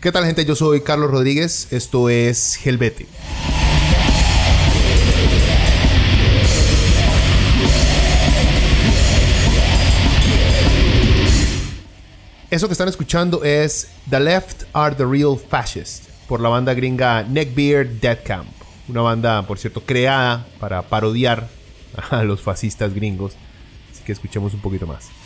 ¿Qué tal gente? Yo soy Carlos Rodríguez, esto es Helvete. Eso que están escuchando es The Left Are the Real Fascists por la banda gringa Neckbeard Dead Camp. Una banda, por cierto, creada para parodiar a los fascistas gringos. Así que escuchemos un poquito más.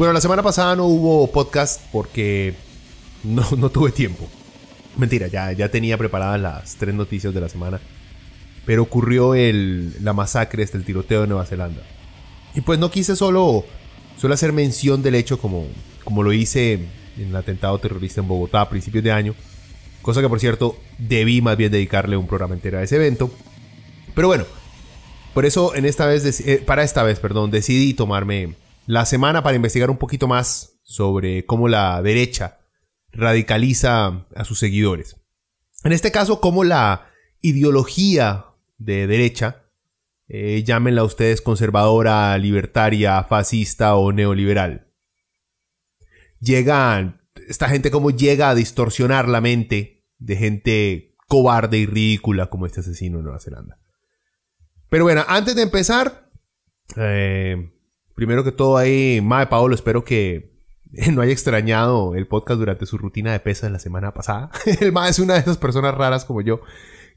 Bueno, la semana pasada no hubo podcast porque no, tuve tiempo. Mentira, ya, ya tenía preparadas las tres noticias de la semana. Pero ocurrió el, la masacre, este, el tiroteo de Nueva Zelanda. Y pues no quise solo, solo hacer mención del hecho como, como lo hice en el atentado terrorista en Bogotá a principios de año. Cosa que por cierto debí más bien dedicarle un programa entero a ese evento. Pero bueno, por eso en esta vez, eh, para esta vez, perdón, decidí tomarme la semana para investigar un poquito más sobre cómo la derecha radicaliza a sus seguidores. En este caso, cómo la ideología de derecha, eh, llámenla ustedes conservadora, libertaria, fascista o neoliberal, llega, esta gente como llega a distorsionar la mente de gente cobarde y ridícula como este asesino en Nueva Zelanda. Pero bueno, antes de empezar, eh, Primero que todo ahí, Mae Paolo, espero que no haya extrañado el podcast durante su rutina de pesas la semana pasada. el Mae es una de esas personas raras como yo,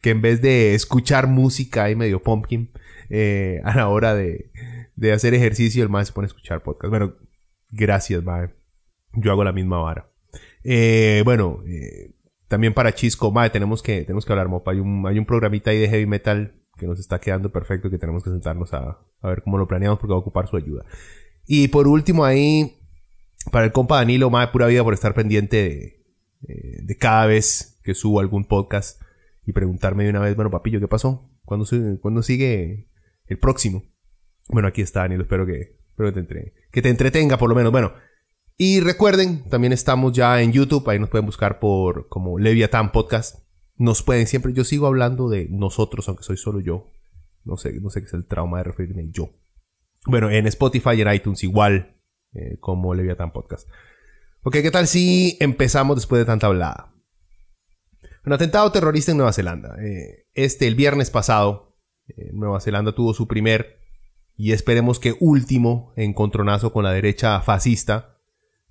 que en vez de escuchar música ahí medio pumpkin, eh, a la hora de, hacer ejercicio, el Mae se pone a escuchar podcast. Bueno, gracias, Mae. Yo hago la misma vara. Eh, bueno, eh, también para Chisco, Mae, tenemos que, tenemos que hablar, Mopa. Hay un, hay un programita ahí de heavy metal que nos está quedando perfecto y que tenemos que sentarnos a, ver cómo lo planeamos porque va a ocupar su ayuda. Y por último ahí, para el compa Danilo, más de pura vida por estar pendiente eh, de, cada vez que subo algún podcast y preguntarme de una vez, bueno, papillo, ¿qué pasó? ¿Cuándo, sigue el próximo? Bueno, aquí está Danilo, espero que, que te entretenga por lo menos. Bueno, y recuerden, también estamos ya en YouTube, ahí nos pueden buscar por como Leviathan Podcast nos pueden siempre, yo sigo hablando de nosotros, aunque soy solo yo. No sé, no sé qué es el trauma de referirme yo. Bueno, en Spotify y en iTunes igual, eh, como Leviathan Podcast. Ok, ¿qué tal si empezamos después de tanta hablada? Un atentado terrorista en Nueva Zelanda. Eh, este, el viernes pasado, eh, Nueva Zelanda tuvo su primer y esperemos que último encontronazo con la derecha fascista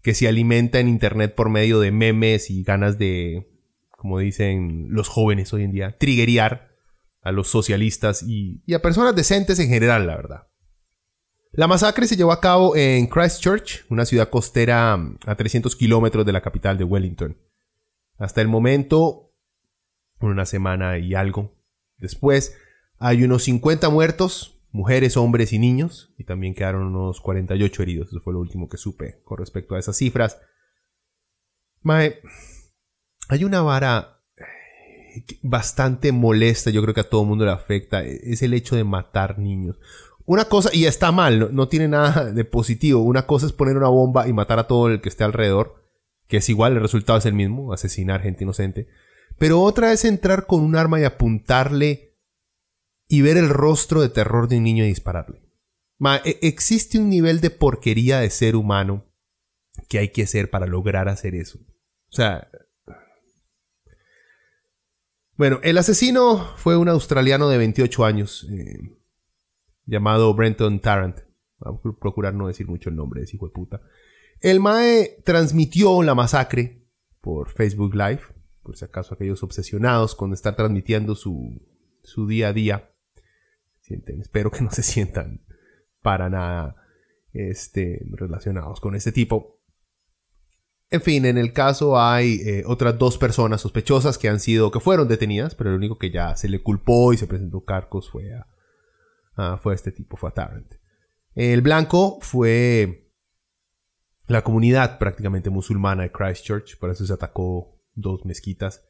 que se alimenta en Internet por medio de memes y ganas de como dicen los jóvenes hoy en día, triguear a los socialistas y, a personas decentes en general, la verdad. La masacre se llevó a cabo en Christchurch, una ciudad costera mm, a 300 kilómetros de la capital de Wellington. Hasta el momento, una semana y algo después, hay unos 50 muertos, mujeres, hombres y niños, y también quedaron unos 48 heridos. Eso fue lo último que supe con respecto a esas cifras. Mae, hay una vara eh, bastante molesta, yo creo que a todo mundo le afecta, e-, es el hecho de matar niños. Una cosa, y está mal, no, tiene nada de positivo. Una cosa es poner una bomba y matar a todo el que esté alrededor, que es igual, el resultado es el mismo, asesinar gente inocente. Pero otra es entrar con un arma y apuntarle y ver el rostro de terror de un niño y dispararle. E-, existe un nivel de porquería de ser humano que hay que hacer para lograr hacer eso. O sea, bueno, el asesino fue un australiano de 28 años eh, llamado Brenton Tarrant. Vamos a procurar no decir mucho el nombre de ese hijo de puta. El MAE transmitió la masacre por Facebook Live, por si acaso aquellos obsesionados con estar transmitiendo su, su día a día. Sienten, espero que no se sientan para nada este, relacionados con este tipo. En fin, en el caso hay eh, otras dos personas sospechosas que han sido, que fueron detenidas, pero el único que ya se le culpó y se presentó cargos fue a, fue este tipo, fue a Tarrant. El blanco fue la comunidad prácticamente musulmana de Christchurch, por eso se atacó dos mezquitas.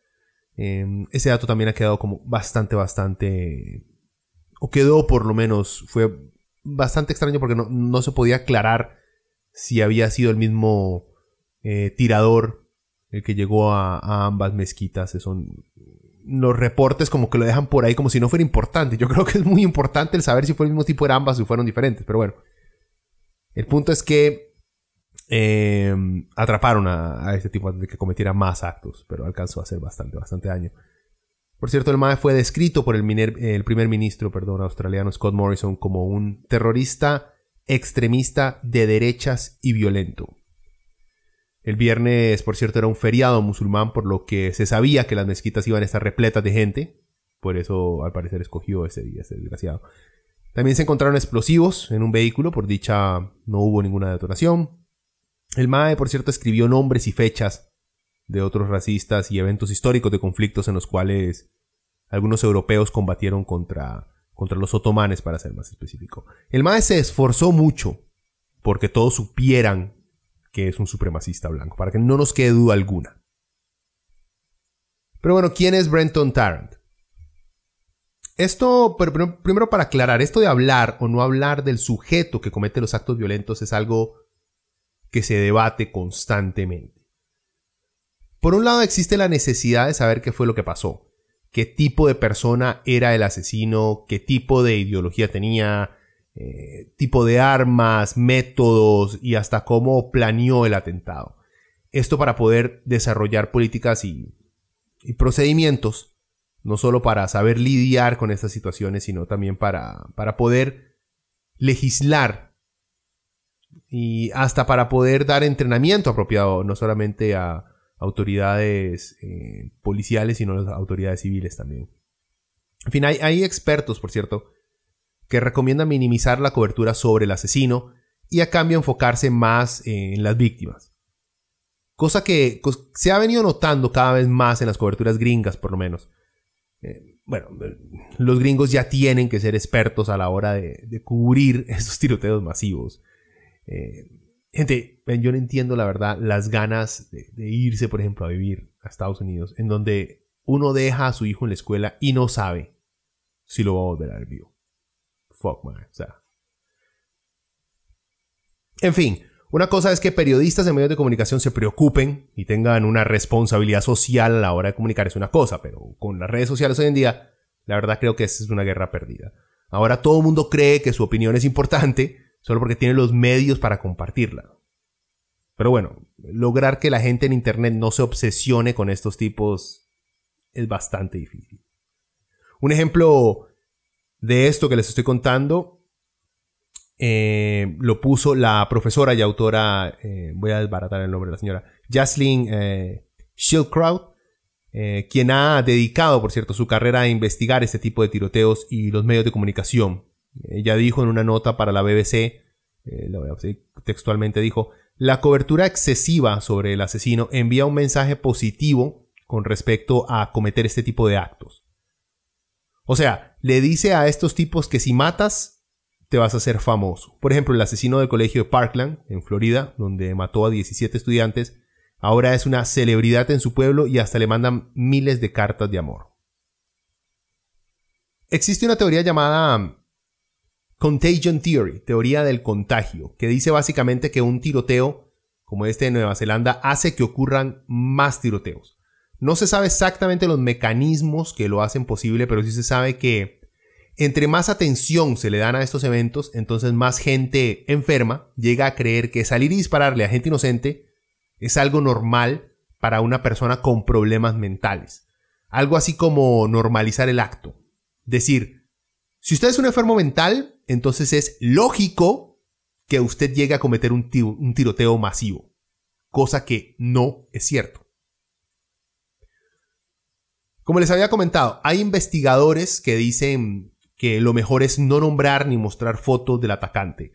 Em, ese dato también ha quedado como bastante, bastante, o quedó por lo menos, fue bastante extraño porque no, se podía aclarar si había sido el mismo eh, tirador el que llegó a, ambas mezquitas. Son los reportes como que lo dejan por ahí como si no fuera importante. Yo creo que es muy importante el saber si fue el mismo tipo de ambas o fueron diferentes. Pero bueno, el punto es que eh, atraparon a, este tipo de que cometiera más actos, pero alcanzó a hacer bastante, bastante daño. Por cierto, el MAE fue descrito por el, el primer ministro perdón, australiano Scott Morrison como un terrorista extremista de derechas y violento. El viernes, por cierto, era un feriado musulmán, por lo que se sabía que las mezquitas iban a estar repletas de gente. Por eso, al parecer, escogió ese día, ese desgraciado. También se encontraron explosivos en un vehículo, por dicha no hubo ninguna detonación. El MAE, por cierto, escribió nombres y fechas de otros racistas y eventos históricos de conflictos en los cuales algunos europeos combatieron contra, contra los otomanes, para ser más específico. El MAE se esforzó mucho porque todos supieran que es un supremacista blanco, para que no nos quede duda alguna. Pero bueno, ¿quién es Brenton Tarrant? Esto, primero para aclarar, esto de hablar o no hablar del sujeto que comete los actos violentos es algo que se debate constantemente. Por un lado existe la necesidad de saber qué fue lo que pasó, qué tipo de persona era el asesino, qué tipo de ideología tenía, eh, tipo de armas, métodos y hasta cómo planeó el atentado. Esto para poder desarrollar políticas y, procedimientos, no solo para saber lidiar con estas situaciones, sino también para, poder legislar y hasta para poder dar entrenamiento apropiado, no solamente a autoridades eh, policiales, sino a autoridades civiles también. En fin, hay expertos, por cierto, que recomienda minimizar la cobertura sobre el asesino y a cambio enfocarse más en las víctimas. Cosa que se ha venido notando cada vez más en las coberturas gringas, por lo menos. Eh, bueno, los gringos ya tienen que ser expertos a la hora de, cubrir esos tiroteos masivos. Eh, gente, yo no entiendo la verdad las ganas de, de, irse, por ejemplo, a vivir a Estados Unidos, en donde uno deja a su hijo en la escuela y no sabe si lo va a volver a ver vivo fuck, man. O sea. En fin, una cosa es que periodistas en medios de comunicación se preocupen y tengan una responsabilidad social a la hora de comunicar, es una cosa, pero con las redes sociales hoy en día, la verdad creo que esa es una guerra perdida. Ahora todo el mundo cree que su opinión es importante solo porque tiene los medios para compartirla. Pero bueno, lograr que la gente en Internet no se obsesione con estos tipos es bastante difícil. Un ejemplo de esto que les estoy contando eh, lo puso la profesora y autora, eh, voy a desbaratar el nombre de la señora, Jaslyn eh, eh, quien ha dedicado, por cierto, su carrera a investigar este tipo de tiroteos y los medios de comunicación. Ella dijo en una nota para la BBC, textualmente dijo, la cobertura excesiva sobre el asesino envía un mensaje positivo con respecto a cometer este tipo de actos. O sea, le dice a estos tipos que si matas, te vas a hacer famoso. Por ejemplo, el asesino del colegio de Parkland, en Florida, donde mató a 17 estudiantes, ahora es una celebridad en su pueblo y hasta le mandan miles de cartas de amor. Existe una teoría llamada um, Contagion Theory, teoría del contagio, que dice básicamente que un tiroteo como este de Nueva Zelanda hace que ocurran más tiroteos. No se sabe exactamente los mecanismos que lo hacen posible, pero sí se sabe que entre más atención se le dan a estos eventos, entonces más gente enferma llega a creer que salir y dispararle a gente inocente es algo normal para una persona con problemas mentales. Algo así como normalizar el acto. Decir, si usted es un enfermo mental, entonces es lógico que usted llegue a cometer un, un tiroteo masivo, cosa que no es cierto. Como les había comentado, hay investigadores que dicen que lo mejor es no nombrar ni mostrar fotos del atacante,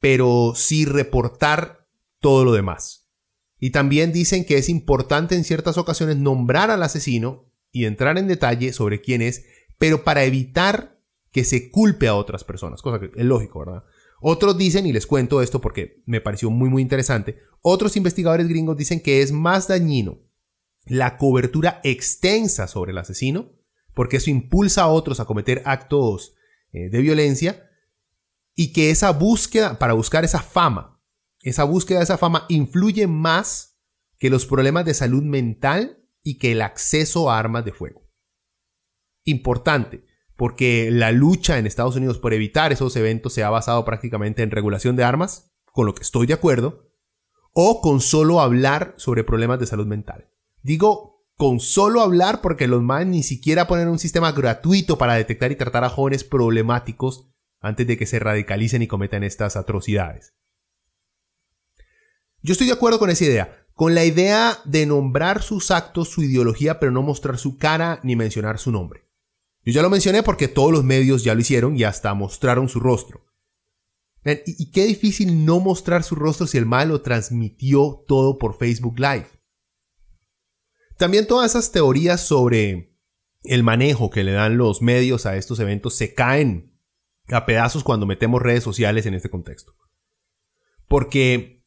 pero sí reportar todo lo demás. Y también dicen que es importante en ciertas ocasiones nombrar al asesino y entrar en detalle sobre quién es, pero para evitar que se culpe a otras personas, cosa que es lógico, ¿verdad? Otros dicen, y les cuento esto porque me pareció muy muy interesante, otros investigadores gringos dicen que es más dañino la cobertura extensa sobre el asesino, porque eso impulsa a otros a cometer actos eh, de violencia, y que esa búsqueda, para buscar esa fama, esa búsqueda de esa fama influye más que los problemas de salud mental y que el acceso a armas de fuego. Importante, porque la lucha en Estados Unidos por evitar esos eventos se ha basado prácticamente en regulación de armas, con lo que estoy de acuerdo, o con solo hablar sobre problemas de salud mental. Digo con solo hablar porque los más ni siquiera ponen un sistema gratuito para detectar y tratar a jóvenes problemáticos antes de que se radicalicen y cometan estas atrocidades. Yo estoy de acuerdo con esa idea, con la idea de nombrar sus actos, su ideología, pero no mostrar su cara ni mencionar su nombre. Yo ya lo mencioné porque todos los medios ya lo hicieron y hasta mostraron su rostro. Y, qué difícil no mostrar su rostro si el mal lo transmitió todo por Facebook Live. También todas esas teorías sobre el manejo que le dan los medios a estos eventos se caen a pedazos cuando metemos redes sociales en este contexto. Porque,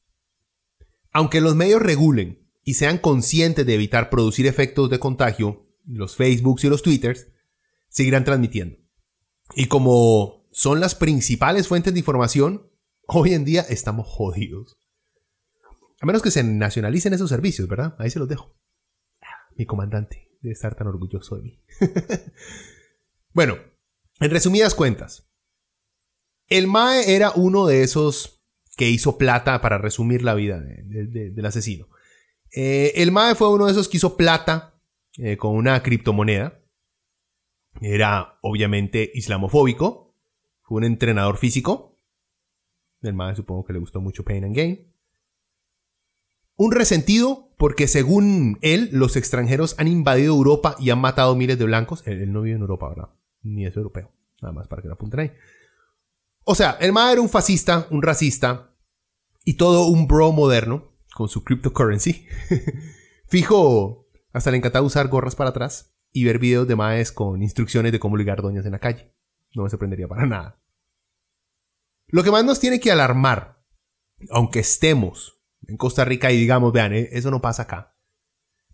aunque los medios regulen y sean conscientes de evitar producir efectos de contagio, los Facebooks y los Twitters seguirán transmitiendo. Y como son las principales fuentes de información, hoy en día estamos jodidos. A menos que se nacionalicen esos servicios, ¿verdad? Ahí se los dejo. Mi comandante debe estar tan orgulloso de mí. bueno, en resumidas cuentas, el Mae era uno de esos que hizo plata para resumir la vida del asesino. Eh, el Mae fue uno de esos que hizo plata eh, con una criptomoneda. Era obviamente islamofóbico. Fue un entrenador físico. El Mae supongo que le gustó mucho Pain and Gain. Un resentido porque según él los extranjeros han invadido Europa y han matado miles de blancos. Él, no vive en Europa, ¿verdad? Ni es europeo. Nada más para que lo apunten ahí. O sea, el MA era un fascista, un racista y todo un bro moderno con su cryptocurrency. Fijo, hasta le encantaba usar gorras para atrás y ver videos de maes con instrucciones de cómo ligar doñas en la calle. No me sorprendería para nada. Lo que más nos tiene que alarmar, aunque estemos en Costa Rica y digamos, vean, eh, eso no pasa acá,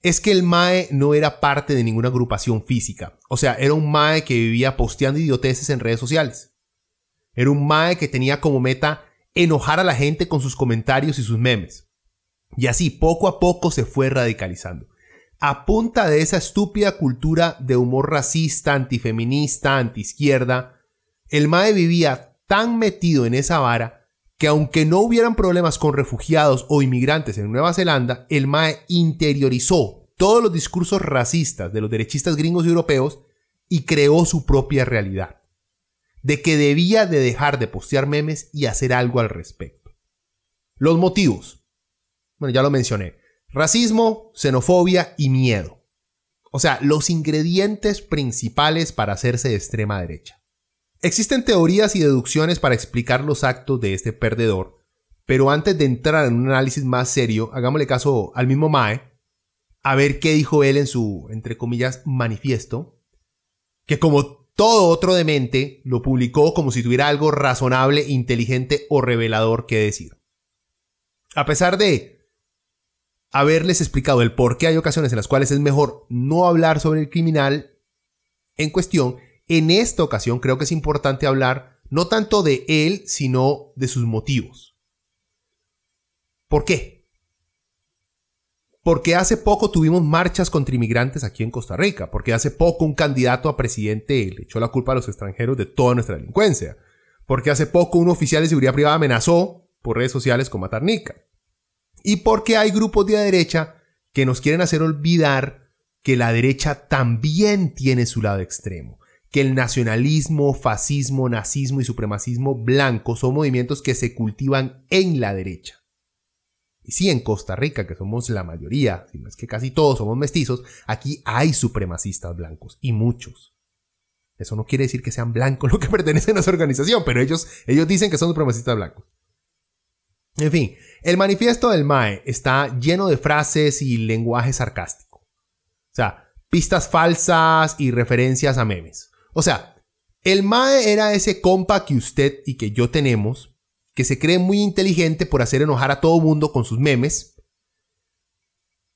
es que el Mae no era parte de ninguna agrupación física. O sea, era un Mae que vivía posteando idioteces en redes sociales. Era un Mae que tenía como meta enojar a la gente con sus comentarios y sus memes. Y así poco a poco se fue radicalizando. A punta de esa estúpida cultura de humor racista, antifeminista, antiizquierda, el Mae vivía tan metido en esa vara que aunque no hubieran problemas con refugiados o inmigrantes en Nueva Zelanda, el Mae interiorizó todos los discursos racistas de los derechistas gringos y europeos y creó su propia realidad de que debía de dejar de postear memes y hacer algo al respecto. Los motivos. Bueno, ya lo mencioné. Racismo, xenofobia y miedo. O sea, los ingredientes principales para hacerse de extrema derecha. Existen teorías y deducciones para explicar los actos de este perdedor, pero antes de entrar en un análisis más serio, hagámosle caso al mismo Mae, a ver qué dijo él en su, entre comillas, manifiesto, que como todo otro demente lo publicó como si tuviera algo razonable, inteligente o revelador que decir. A pesar de haberles explicado el por qué hay ocasiones en las cuales es mejor no hablar sobre el criminal en cuestión, en esta ocasión creo que es importante hablar no tanto de él, sino de sus motivos. ¿Por qué? Porque hace poco tuvimos marchas contra inmigrantes aquí en Costa Rica, porque hace poco un candidato a presidente le echó la culpa a los extranjeros de toda nuestra delincuencia, porque hace poco un oficial de seguridad privada amenazó por redes sociales con matar Nica, y porque hay grupos de la derecha que nos quieren hacer olvidar que la derecha también tiene su lado extremo, que el nacionalismo, fascismo, nazismo y supremacismo blanco son movimientos que se cultivan en la derecha. Y sí, en Costa Rica, que somos la mayoría, es que casi todos somos mestizos, aquí hay supremacistas blancos y muchos. Eso no quiere decir que sean blancos los que pertenecen a esa organización, pero ellos, ellos dicen que son supremacistas blancos. En fin, el manifiesto del MAE está lleno de frases y lenguaje sarcástico. O sea, pistas falsas y referencias a memes. O sea, el MAE era ese compa que usted y que yo tenemos que se cree muy inteligente por hacer enojar a todo mundo con sus memes,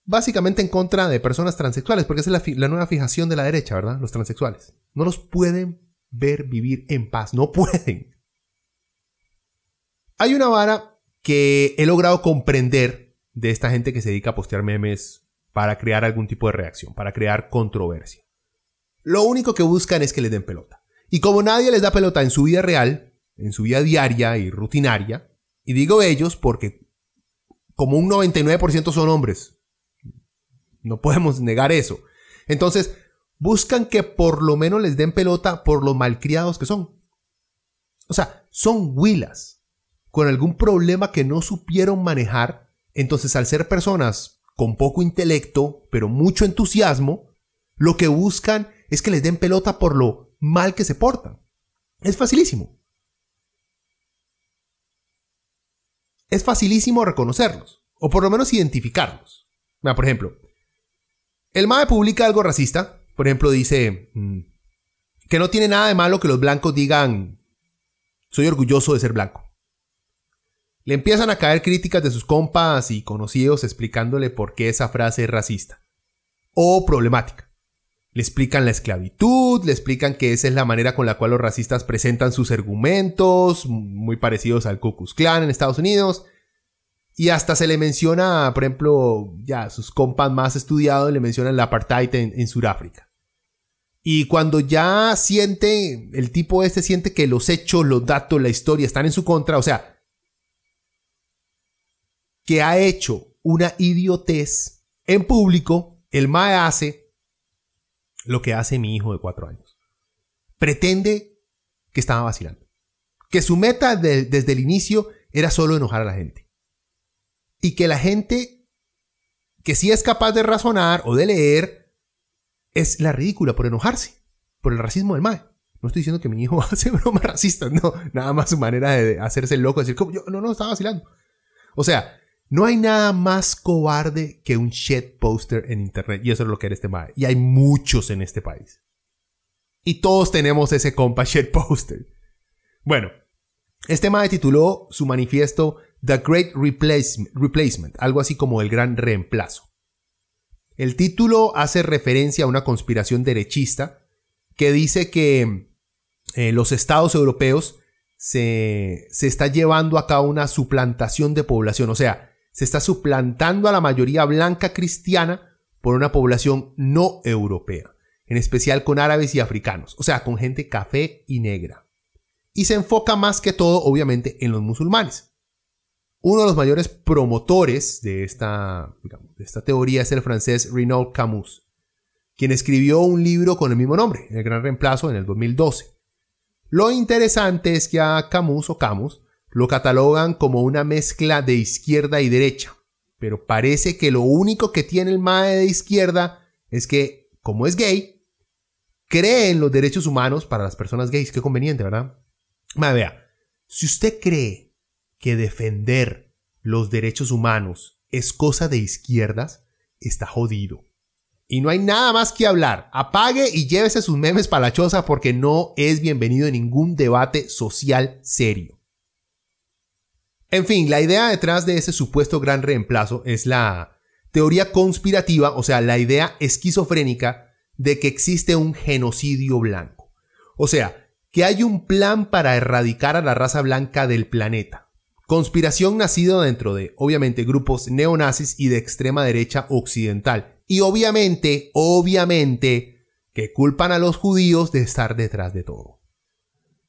básicamente en contra de personas transexuales, porque esa es la, nueva fijación de la derecha, ¿verdad? Los transexuales. No los pueden ver vivir en paz, no pueden. Hay una vara que he logrado comprender de esta gente que se dedica a postear memes para crear algún tipo de reacción, para crear controversia. Lo único que buscan es que les den pelota. Y como nadie les da pelota en su vida real, en su vida diaria y rutinaria. Y digo ellos porque como un 99% son hombres. No podemos negar eso. Entonces, buscan que por lo menos les den pelota por los malcriados que son. O sea, son huilas con algún problema que no supieron manejar. Entonces, al ser personas con poco intelecto, pero mucho entusiasmo, lo que buscan es que les den pelota por lo mal que se portan. Es facilísimo. es facilísimo reconocerlos, o por lo menos identificarlos. por ejemplo, el MAE publica algo racista, por ejemplo, dice mm, que no tiene nada de malo que los blancos digan, soy orgulloso de ser blanco. Le empiezan a caer críticas de sus compas y conocidos explicándole por qué esa frase es racista o problemática. Le explican la esclavitud, le explican que esa es la manera con la cual los racistas presentan sus argumentos, muy parecidos al Ku Klux Klan en Estados Unidos. Y hasta se le menciona, por ejemplo, ya sus compas más estudiados le mencionan el apartheid en, en Sudáfrica. Y cuando ya siente, el tipo este siente que los hechos, los datos, la historia están en su contra, o sea, que ha hecho una idiotez en público, el MAE hace lo que hace mi hijo de cuatro años. Pretende que estaba vacilando. Que su meta desde el inicio era solo enojar a la gente. Y que la gente que sí es capaz de razonar o de leer es la ridícula por enojarse. Por el racismo del MAE. No estoy diciendo que mi hijo hace bromas racistas, no. Nada más su manera de hacerse loco, decir, yo, no, no, estaba vacilando. O sea, no hay nada más cobarde que un shit poster en internet. Y eso es lo que era este mae. Y hay muchos en este país. Y todos tenemos ese compa shit poster. Bueno, este mae tituló su manifiesto The Great Replacement, algo así como el gran reemplazo. El título hace referencia a una conspiración derechista que dice que eh, los estados europeos se, se está llevando a cabo una suplantación de población. O sea, se está suplantando a la mayoría blanca cristiana por una población no europea, en especial con árabes y africanos, o sea, con gente café y negra. Y se enfoca más que todo, obviamente, en los musulmanes. Uno de los mayores promotores de esta, de esta teoría es el francés Renaud Camus, quien escribió un libro con el mismo nombre, El Gran Reemplazo, en el 2012. Lo interesante es que a Camus o Camus lo catalogan como una mezcla de izquierda y derecha. Pero parece que lo único que tiene el MAE de izquierda es que, como es gay, cree en los derechos humanos para las personas gays. Qué conveniente, ¿verdad? Mae, vea, si usted cree que defender los derechos humanos es cosa de izquierdas, está jodido. Y no hay nada más que hablar. Apague y llévese sus memes para la choza porque no es bienvenido en ningún debate social serio. En fin, la idea detrás de ese supuesto gran reemplazo es la teoría conspirativa, o sea, la idea esquizofrénica de que existe un genocidio blanco. O sea, que hay un plan para erradicar a la raza blanca del planeta. Conspiración nacida dentro de, obviamente, grupos neonazis y de extrema derecha occidental. Y obviamente, obviamente, que culpan a los judíos de estar detrás de todo.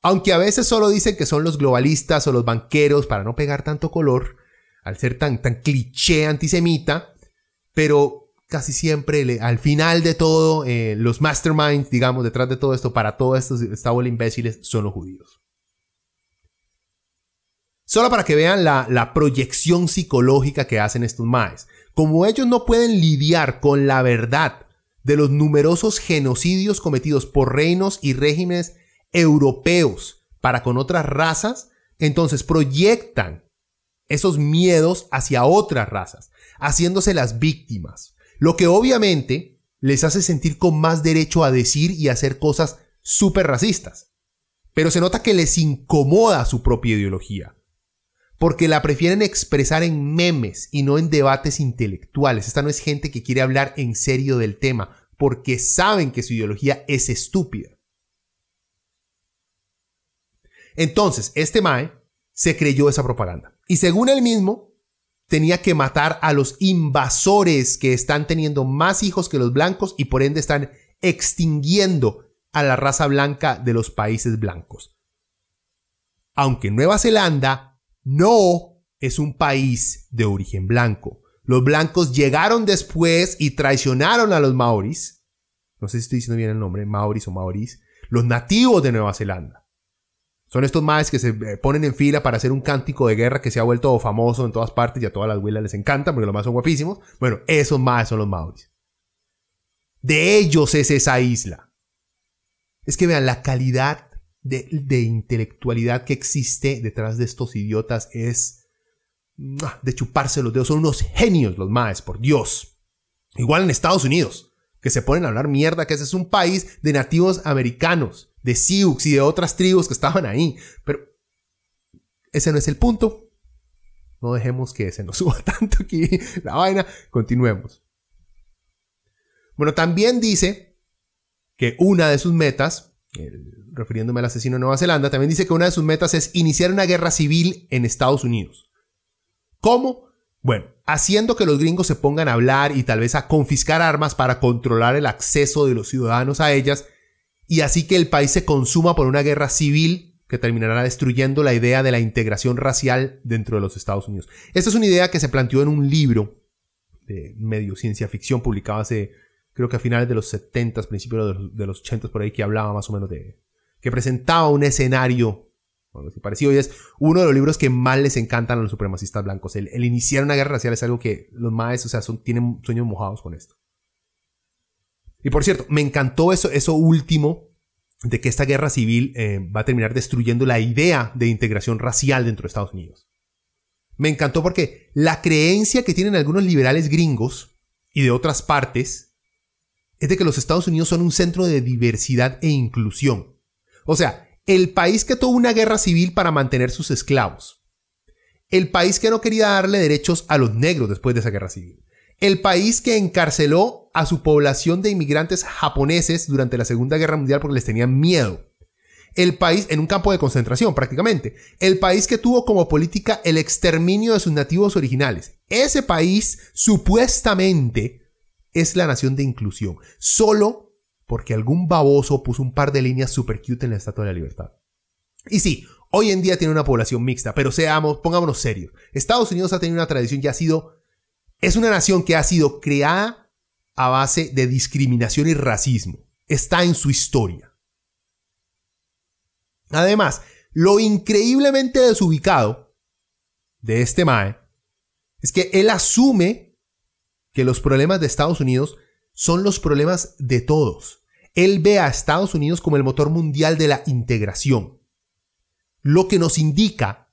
Aunque a veces solo dicen que son los globalistas o los banqueros para no pegar tanto color, al ser tan, tan cliché antisemita, pero casi siempre, al final de todo, eh, los masterminds, digamos, detrás de todo esto, para todo esto, esta bola imbéciles, son los judíos. Solo para que vean la, la proyección psicológica que hacen estos maes. Como ellos no pueden lidiar con la verdad de los numerosos genocidios cometidos por reinos y regímenes europeos para con otras razas, entonces proyectan esos miedos hacia otras razas, haciéndose las víctimas, lo que obviamente les hace sentir con más derecho a decir y hacer cosas súper racistas. Pero se nota que les incomoda su propia ideología, porque la prefieren expresar en memes y no en debates intelectuales. Esta no es gente que quiere hablar en serio del tema, porque saben que su ideología es estúpida. Entonces, este Mae se creyó esa propaganda. Y según él mismo, tenía que matar a los invasores que están teniendo más hijos que los blancos y por ende están extinguiendo a la raza blanca de los países blancos. Aunque Nueva Zelanda no es un país de origen blanco. Los blancos llegaron después y traicionaron a los maoris. No sé si estoy diciendo bien el nombre, maoris o maoris. Los nativos de Nueva Zelanda. Son estos maes que se eh, ponen en fila para hacer un cántico de guerra que se ha vuelto famoso en todas partes y a todas las huilas les encanta porque los más son guapísimos. Bueno, esos maes son los maoris. De ellos es esa isla. Es que vean, la calidad de, de intelectualidad que existe detrás de estos idiotas es de chuparse los dedos. Son unos genios los maes, por Dios. Igual en Estados Unidos, que se ponen a hablar mierda, que ese es un país de nativos americanos de Sioux y de otras tribus que estaban ahí. Pero ese no es el punto. No dejemos que se nos suba tanto aquí la vaina. Continuemos. Bueno, también dice que una de sus metas, refiriéndome al asesino de Nueva Zelanda, también dice que una de sus metas es iniciar una guerra civil en Estados Unidos. ¿Cómo? Bueno, haciendo que los gringos se pongan a hablar y tal vez a confiscar armas para controlar el acceso de los ciudadanos a ellas y así que el país se consuma por una guerra civil que terminará destruyendo la idea de la integración racial dentro de los Estados Unidos. Esta es una idea que se planteó en un libro de medio ciencia ficción publicado hace, creo que a finales de los 70, principios de los, 80 por ahí, que hablaba más o menos de, que presentaba un escenario algo así parecido y es uno de los libros que más les encantan a los supremacistas blancos. El, iniciar una guerra racial es algo que los más, o sea, son, tienen sueños mojados con esto. Y por cierto, me encantó eso, eso último de que esta guerra civil eh, va a terminar destruyendo la idea de integración racial dentro de Estados Unidos. Me encantó porque la creencia que tienen algunos liberales gringos y de otras partes es de que los Estados Unidos son un centro de diversidad e inclusión. O sea, el país que tuvo una guerra civil para mantener sus esclavos. El país que no quería darle derechos a los negros después de esa guerra civil el país que encarceló a su población de inmigrantes japoneses durante la Segunda Guerra Mundial porque les tenían miedo. El país, en un campo de concentración prácticamente, el país que tuvo como política el exterminio de sus nativos originales. Ese país supuestamente es la nación de inclusión, solo porque algún baboso puso un par de líneas super cute en la Estatua de la Libertad. Y sí, hoy en día tiene una población mixta, pero seamos, pongámonos serios. Estados Unidos ha tenido una tradición y ha sido es una nación que ha sido creada a base de discriminación y racismo. Está en su historia. Además, lo increíblemente desubicado de este Mae es que él asume que los problemas de Estados Unidos son los problemas de todos. Él ve a Estados Unidos como el motor mundial de la integración. Lo que nos indica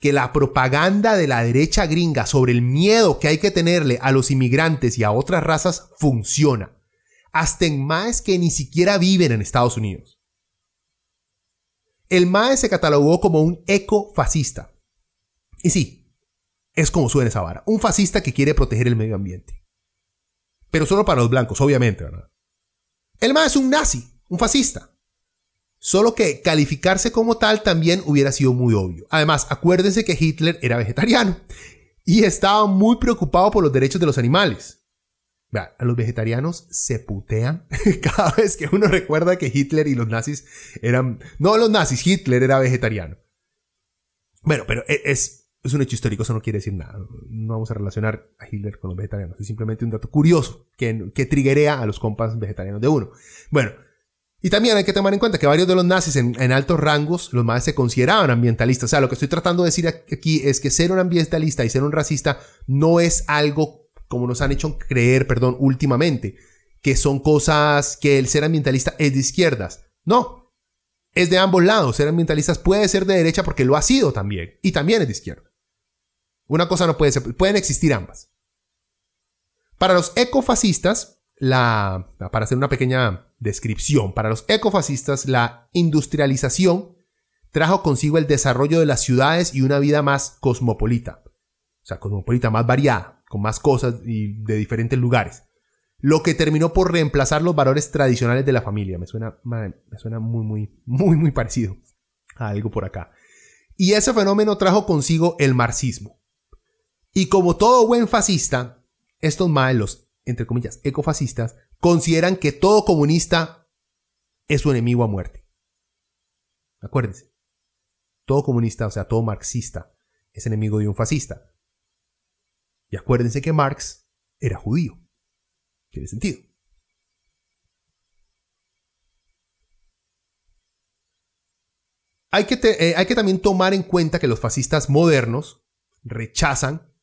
que la propaganda de la derecha gringa sobre el miedo que hay que tenerle a los inmigrantes y a otras razas funciona, hasta en maes que ni siquiera viven en Estados Unidos. El mae se catalogó como un ecofascista. Y sí, es como suena esa vara, un fascista que quiere proteger el medio ambiente. Pero solo para los blancos, obviamente, ¿verdad? El mae es un nazi, un fascista. Solo que calificarse como tal también hubiera sido muy obvio. Además, acuérdense que Hitler era vegetariano y estaba muy preocupado por los derechos de los animales. a los vegetarianos se putean cada vez que uno recuerda que Hitler y los nazis eran... No los nazis, Hitler era vegetariano. Bueno, pero e, es, es un hecho histórico, eso no quiere decir nada. No vamos a relacionar a Hitler con los vegetarianos. Es simplemente un dato curioso que, que triguea a los compas vegetarianos de uno. Bueno, y también hay que tomar en cuenta que varios de los nazis en, altos rangos, los más se consideraban ambientalistas. O sea, lo que estoy tratando de decir aquí es que ser un ambientalista y ser un racista no es algo como nos han hecho creer, perdón, últimamente, que son cosas que el ser ambientalista es de izquierdas. No, es de ambos lados. Ser ambientalistas puede ser de derecha porque lo ha sido también. Y también es de izquierda. Una cosa no puede ser, pueden existir ambas. Para los ecofascistas, para hacer una pequeña descripción, para los ecofascistas, la industrialización trajo consigo el desarrollo de las ciudades y una vida más cosmopolita. O sea, cosmopolita, más variada, con más cosas y de diferentes lugares. Lo que terminó por reemplazar los valores tradicionales de la familia. Me suena, me suena muy, muy, muy, muy parecido a algo por acá. Y ese fenómeno trajo consigo el marxismo. Y como todo buen fascista, estos malos, entre comillas, ecofascistas, consideran que todo comunista es su enemigo a muerte. Acuérdense, todo comunista, o sea, todo marxista, es enemigo de un fascista. Y acuérdense que Marx era judío. Tiene sentido. Hay que, eh, hay que también tomar en cuenta que los fascistas modernos rechazan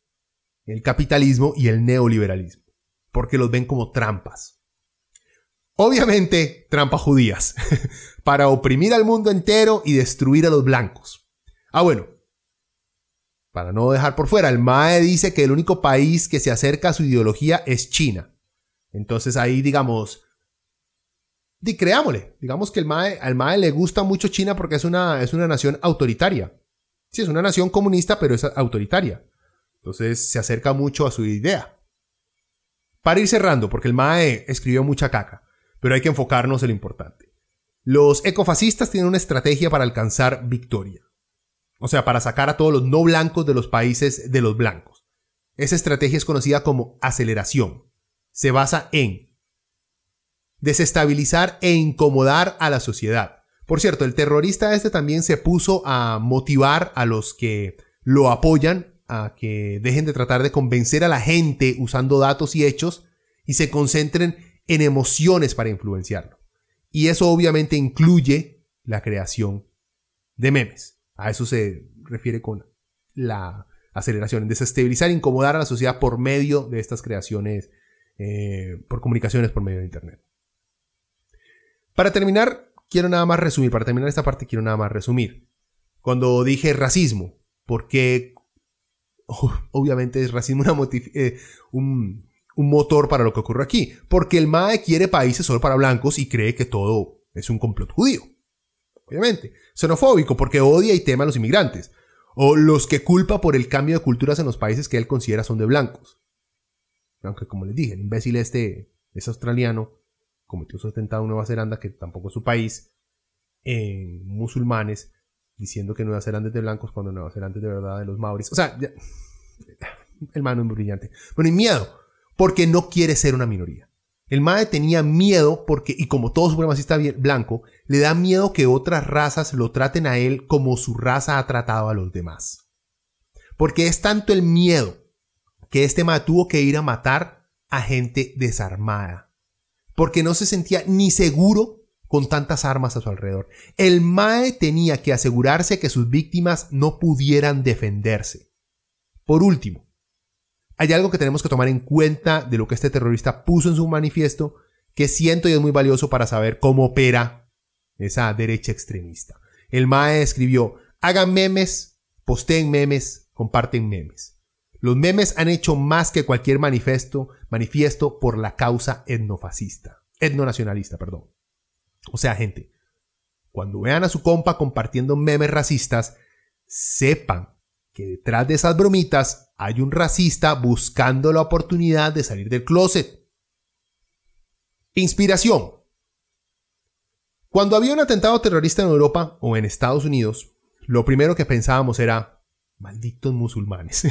el capitalismo y el neoliberalismo, porque los ven como trampas. Obviamente, trampas judías, para oprimir al mundo entero y destruir a los blancos. Ah, bueno, para no dejar por fuera, el MAE dice que el único país que se acerca a su ideología es China. Entonces ahí, digamos, di, creámosle, digamos que el MAE, al MAE le gusta mucho China porque es una, es una nación autoritaria. Sí, es una nación comunista, pero es autoritaria. Entonces se acerca mucho a su idea. Para ir cerrando, porque el MAE escribió mucha caca, pero hay que enfocarnos en lo importante. Los ecofascistas tienen una estrategia para alcanzar victoria. O sea, para sacar a todos los no blancos de los países de los blancos. Esa estrategia es conocida como aceleración. Se basa en desestabilizar e incomodar a la sociedad. Por cierto, el terrorista este también se puso a motivar a los que lo apoyan a que dejen de tratar de convencer a la gente usando datos y hechos y se concentren en emociones para influenciarlo. Y eso obviamente incluye la creación de memes. A eso se refiere con la aceleración, desestabilizar, incomodar a la sociedad por medio de estas creaciones, eh, por comunicaciones por medio de Internet. Para terminar, quiero nada más resumir, para terminar esta parte quiero nada más resumir. Cuando dije racismo, ¿por qué obviamente es racismo eh, un, motor para lo que ocurre aquí. Porque el MAE quiere países solo para blancos y cree que todo es un complot judío. Obviamente. Xenofóbico porque odia y teme a los inmigrantes. O los que culpa por el cambio de culturas en los países que él considera son de blancos. Aunque como les dije, el imbécil este es australiano, cometió su atentado en Nueva Zelanda, que tampoco es su país, en musulmanes, diciendo que Nueva Zelanda es de blancos cuando Nueva Zelanda es de verdad de los maoris. O sea, el mano es muy brillante. Bueno, y miedo, porque no quiere ser una minoría. El MAE tenía miedo porque, y como todo supremacista blanco, le da miedo que otras razas lo traten a él como su raza ha tratado a los demás. Porque es tanto el miedo que este MAE tuvo que ir a matar a gente desarmada. Porque no se sentía ni seguro con tantas armas a su alrededor. El MAE tenía que asegurarse que sus víctimas no pudieran defenderse. Por último, hay algo que tenemos que tomar en cuenta de lo que este terrorista puso en su manifiesto que siento y es muy valioso para saber cómo opera esa derecha extremista. El MAE escribió, hagan memes, posteen memes, comparten memes. Los memes han hecho más que cualquier manifiesto, manifiesto por la causa etnofascista, etnonacionalista, perdón. O sea, gente, cuando vean a su compa compartiendo memes racistas, sepan que detrás de esas bromitas hay un racista buscando la oportunidad de salir del closet. Inspiración. Cuando había un atentado terrorista en Europa o en Estados Unidos, lo primero que pensábamos era, malditos musulmanes.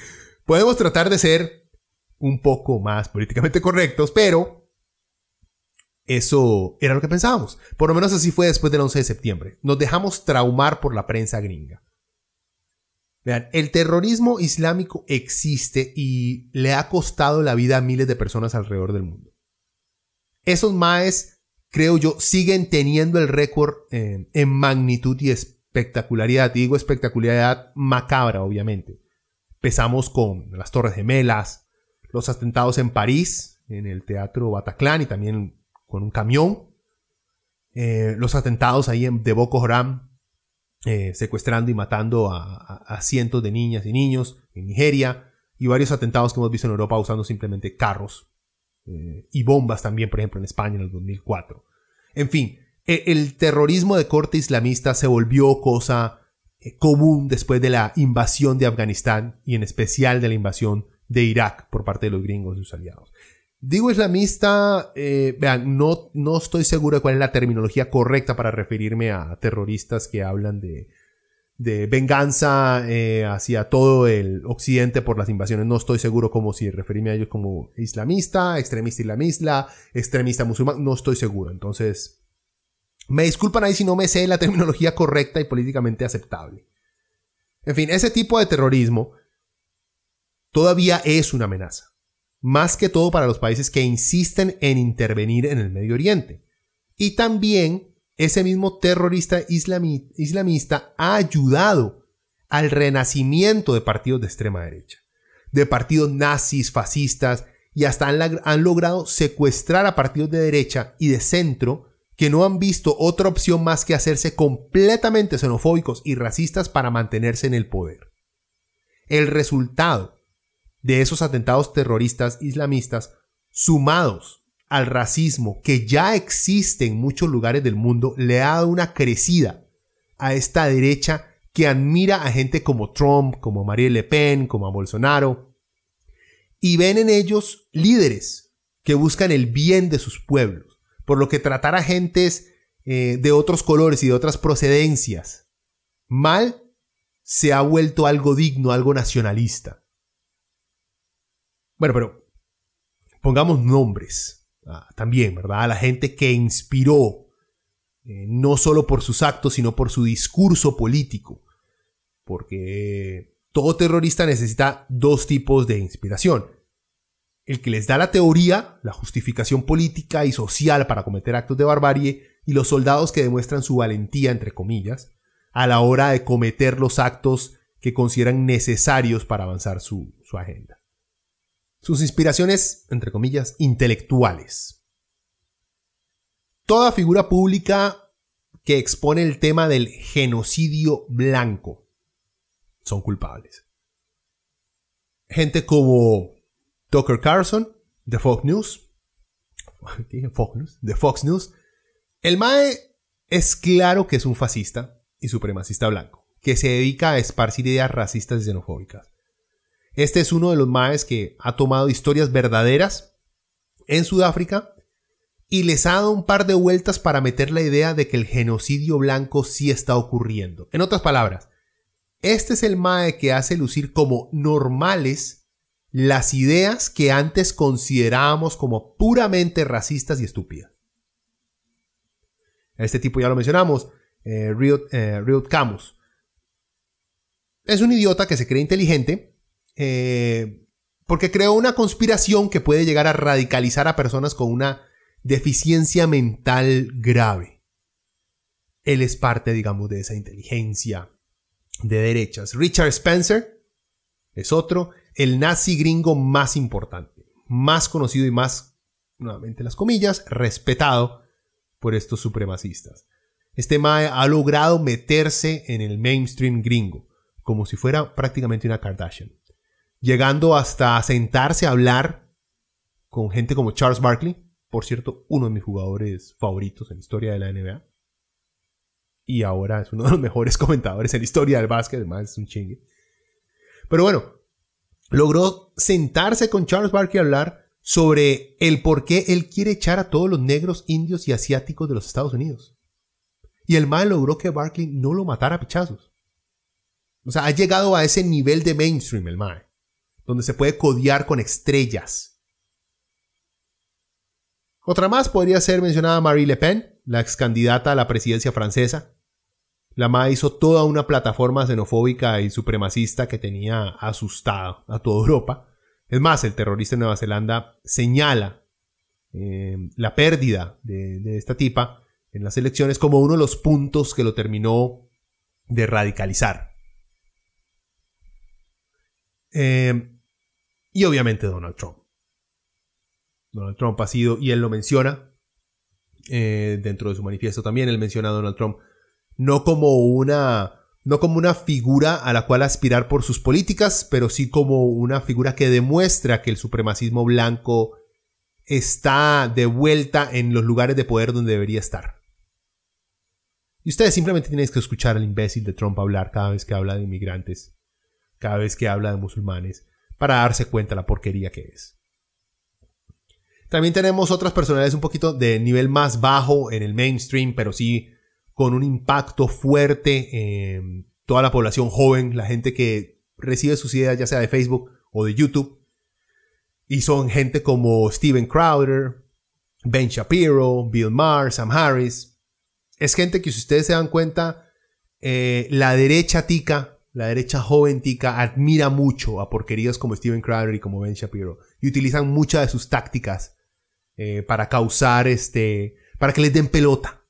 Podemos tratar de ser un poco más políticamente correctos, pero eso era lo que pensábamos. Por lo menos así fue después del 11 de septiembre. Nos dejamos traumar por la prensa gringa. Vean, el terrorismo islámico existe y le ha costado la vida a miles de personas alrededor del mundo. Esos maes, creo yo, siguen teniendo el récord eh, en magnitud y espectacularidad. Digo espectacularidad macabra, obviamente. Empezamos con las Torres Gemelas, los atentados en París, en el Teatro Bataclan y también con un camión. Eh, los atentados ahí en, de Boko Haram eh, secuestrando y matando a, cientos de niñas y niños en Nigeria y varios atentados que hemos visto en Europa usando simplemente carros eh, y bombas también, por ejemplo, en España en el 2004. En fin, e, el, terrorismo de corte islamista se volvió cosa común después de la invasión de Afganistán y en especial de la invasión de Irak por parte de los gringos y sus aliados. Digo islamista, eh, vean, no, no estoy seguro de cuál es la terminología correcta para referirme a terroristas que hablan de, de venganza eh, hacia todo el occidente por las invasiones. No estoy seguro como si referirme a ellos como islamista, extremista islamista, extremista musulmán. No estoy seguro. Entonces, me disculpan ahí si no me sé la terminología correcta y políticamente aceptable. En fin, ese tipo de terrorismo todavía es una amenaza más que todo para los países que insisten en intervenir en el Medio Oriente. Y también ese mismo terrorista islamista ha ayudado al renacimiento de partidos de extrema derecha, de partidos nazis, fascistas, y hasta han, logrado secuestrar a partidos de derecha y de centro que no han visto otra opción más que hacerse completamente xenofóbicos y racistas para mantenerse en el poder. El resultado de esos atentados terroristas islamistas, sumados al racismo que ya existe en muchos lugares del mundo, le ha dado una crecida a esta derecha que admira a gente como Trump, como Marie Le Pen, como Bolsonaro, y ven en ellos líderes que buscan el bien de sus pueblos, por lo que tratar a gentes eh, de otros colores y de otras procedencias mal se ha vuelto algo digno, algo nacionalista. Bueno, pero pongamos nombres ah, también, ¿verdad? A la gente que inspiró, eh, no solo por sus actos, sino por su discurso político. Porque todo terrorista necesita dos tipos de inspiración. El que les da la teoría, la justificación política y social para cometer actos de barbarie, y los soldados que demuestran su valentía, entre comillas, a la hora de cometer los actos que consideran necesarios para avanzar su agenda sus inspiraciones, entre comillas, intelectuales. Toda figura pública que expone el tema del genocidio blanco son culpables. Gente como Tucker Carlson, de Fox News, de Fox News, el MAE es claro que es un fascista y supremacista blanco, que se dedica a esparcir ideas racistas y xenofóbicas. Este es uno de los maes que ha tomado historias verdaderas en Sudáfrica y les ha dado un par de vueltas para meter la idea de que el genocidio blanco sí está ocurriendo. En otras palabras, este es el mae que hace lucir como normales las ideas que antes considerábamos como puramente racistas y estúpidas. Este tipo ya lo mencionamos, eh, eh Camus. Es un idiota que se cree inteligente eh, porque creó una conspiración que puede llegar a radicalizar a personas con una deficiencia mental grave. Él es parte, digamos, de esa inteligencia de derechas. Richard Spencer es otro, el nazi gringo más importante, más conocido y más, nuevamente las comillas, respetado por estos supremacistas. Este Mae ha logrado meterse en el mainstream gringo, como si fuera prácticamente una Kardashian llegando hasta sentarse a hablar con gente como Charles Barkley, por cierto, uno de mis jugadores favoritos en la historia de la NBA. Y ahora es uno de los mejores comentadores en la historia del básquet, además es un chingue. Pero bueno, logró sentarse con Charles Barkley a hablar sobre el por qué él quiere echar a todos los negros, indios y asiáticos de los Estados Unidos. Y el mal logró que Barkley no lo matara a pichazos. O sea, ha llegado a ese nivel de mainstream el mal donde se puede codiar con estrellas. Otra más podría ser mencionada Marie Le Pen, la ex candidata a la presidencia francesa. La MAE hizo toda una plataforma xenofóbica y supremacista que tenía asustada a toda Europa. Es más, el terrorista de Nueva Zelanda señala eh, la pérdida de, esta tipa en las elecciones como uno de los puntos que lo terminó de radicalizar. Eh, y obviamente Donald Trump. Donald Trump ha sido, y él lo menciona eh, dentro de su manifiesto también, él menciona a Donald Trump no como una no como una figura a la cual aspirar por sus políticas, pero sí como una figura que demuestra que el supremacismo blanco está de vuelta en los lugares de poder donde debería estar. Y ustedes simplemente tienen que escuchar al imbécil de Trump hablar cada vez que habla de inmigrantes, cada vez que habla de musulmanes, para darse cuenta la porquería que es. También tenemos otras personalidades un poquito de nivel más bajo en el mainstream, pero sí con un impacto fuerte en toda la población joven, la gente que recibe sus ideas ya sea de Facebook o de YouTube. Y son gente como Steven Crowder, Ben Shapiro, Bill Maher, Sam Harris. Es gente que si ustedes se dan cuenta, eh, la derecha tica, la derecha joven tica, admira mucho a porquerías como Steven Crowder y como Ben Shapiro. Y utilizan muchas de sus tácticas eh, para causar este, para que les den pelota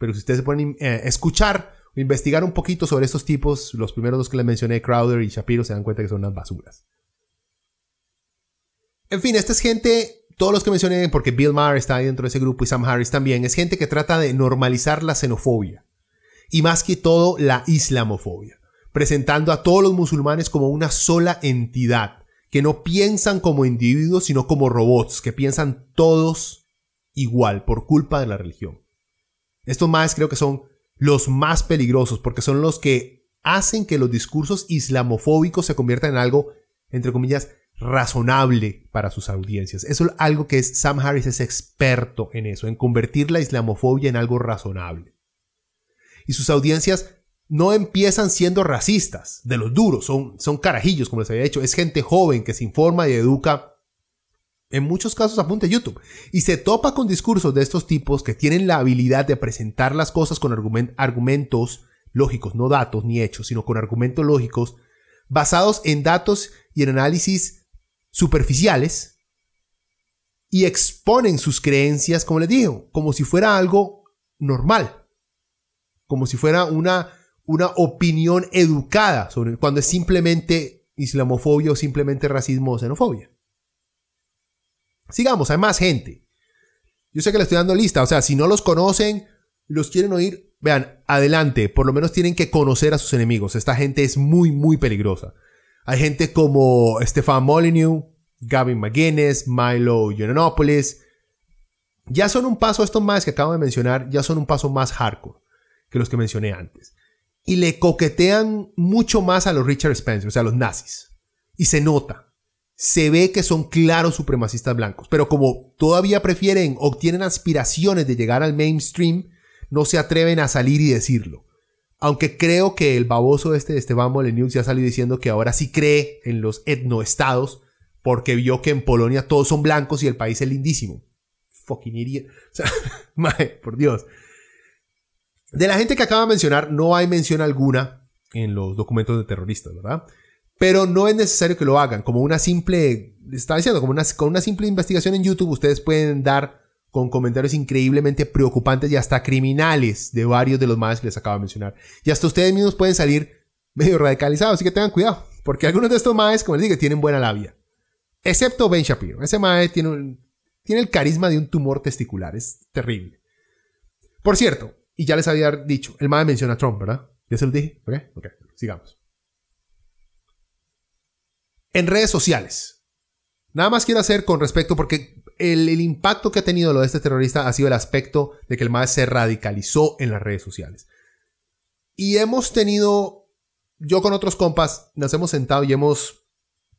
pero si ustedes se pueden eh, escuchar o investigar un poquito sobre estos tipos, los primeros dos que les mencioné, Crowder y Shapiro, se dan cuenta que son unas basuras. En fin, esta es gente, todos los que mencioné, porque Bill Maher está ahí dentro de ese grupo y Sam Harris también, es gente que trata de normalizar la xenofobia. Y más que todo, la islamofobia. Presentando a todos los musulmanes como una sola entidad. Que no piensan como individuos, sino como robots. Que piensan todos igual por culpa de la religión. Estos más creo que son los más peligrosos porque son los que hacen que los discursos islamofóbicos se conviertan en algo, entre comillas, razonable para sus audiencias. Eso es algo que es, Sam Harris es experto en eso, en convertir la islamofobia en algo razonable. Y sus audiencias no empiezan siendo racistas, de los duros, son, son carajillos, como les había dicho, es gente joven que se informa y educa. En muchos casos apunta a YouTube, y se topa con discursos de estos tipos que tienen la habilidad de presentar las cosas con argumentos lógicos, no datos ni hechos, sino con argumentos lógicos, basados en datos y en análisis superficiales, y exponen sus creencias, como les digo, como si fuera algo normal, como si fuera una, una opinión educada sobre cuando es simplemente islamofobia o simplemente racismo o xenofobia. Sigamos, hay más gente. Yo sé que le estoy dando lista, o sea, si no los conocen, los quieren oír, vean, adelante, por lo menos tienen que conocer a sus enemigos. Esta gente es muy, muy peligrosa. Hay gente como Stefan Molyneux, Gavin McGuinness, Milo Yiannopoulos. Ya son un paso, estos más que acabo de mencionar, ya son un paso más hardcore que los que mencioné antes. Y le coquetean mucho más a los Richard Spencer, o sea, a los nazis. Y se nota se ve que son claros supremacistas blancos, pero como todavía prefieren o tienen aspiraciones de llegar al mainstream, no se atreven a salir y decirlo. Aunque creo que el baboso este de Esteban Molyneux ya salió diciendo que ahora sí cree en los etnoestados porque vio que en Polonia todos son blancos y el país es lindísimo. Fucking idiot. O sea, por Dios. De la gente que acaba de mencionar, no hay mención alguna en los documentos de terroristas, ¿verdad? Pero no es necesario que lo hagan. Como una simple, estaba diciendo, como una, con una simple investigación en YouTube, ustedes pueden dar con comentarios increíblemente preocupantes y hasta criminales de varios de los más que les acabo de mencionar. Y hasta ustedes mismos pueden salir medio radicalizados, así que tengan cuidado, porque algunos de estos maes, como les digo, tienen buena labia. Excepto Ben Shapiro. Ese mae tiene, tiene el carisma de un tumor testicular, es terrible. Por cierto, y ya les había dicho, el mae menciona a Trump, ¿verdad? Ya se lo dije, ¿ok? Ok, sigamos en redes sociales. Nada más quiero hacer con respecto, porque el, impacto que ha tenido lo de este terrorista ha sido el aspecto de que el MAE se radicalizó en las redes sociales. Y hemos tenido, yo con otros compas, nos hemos sentado y hemos,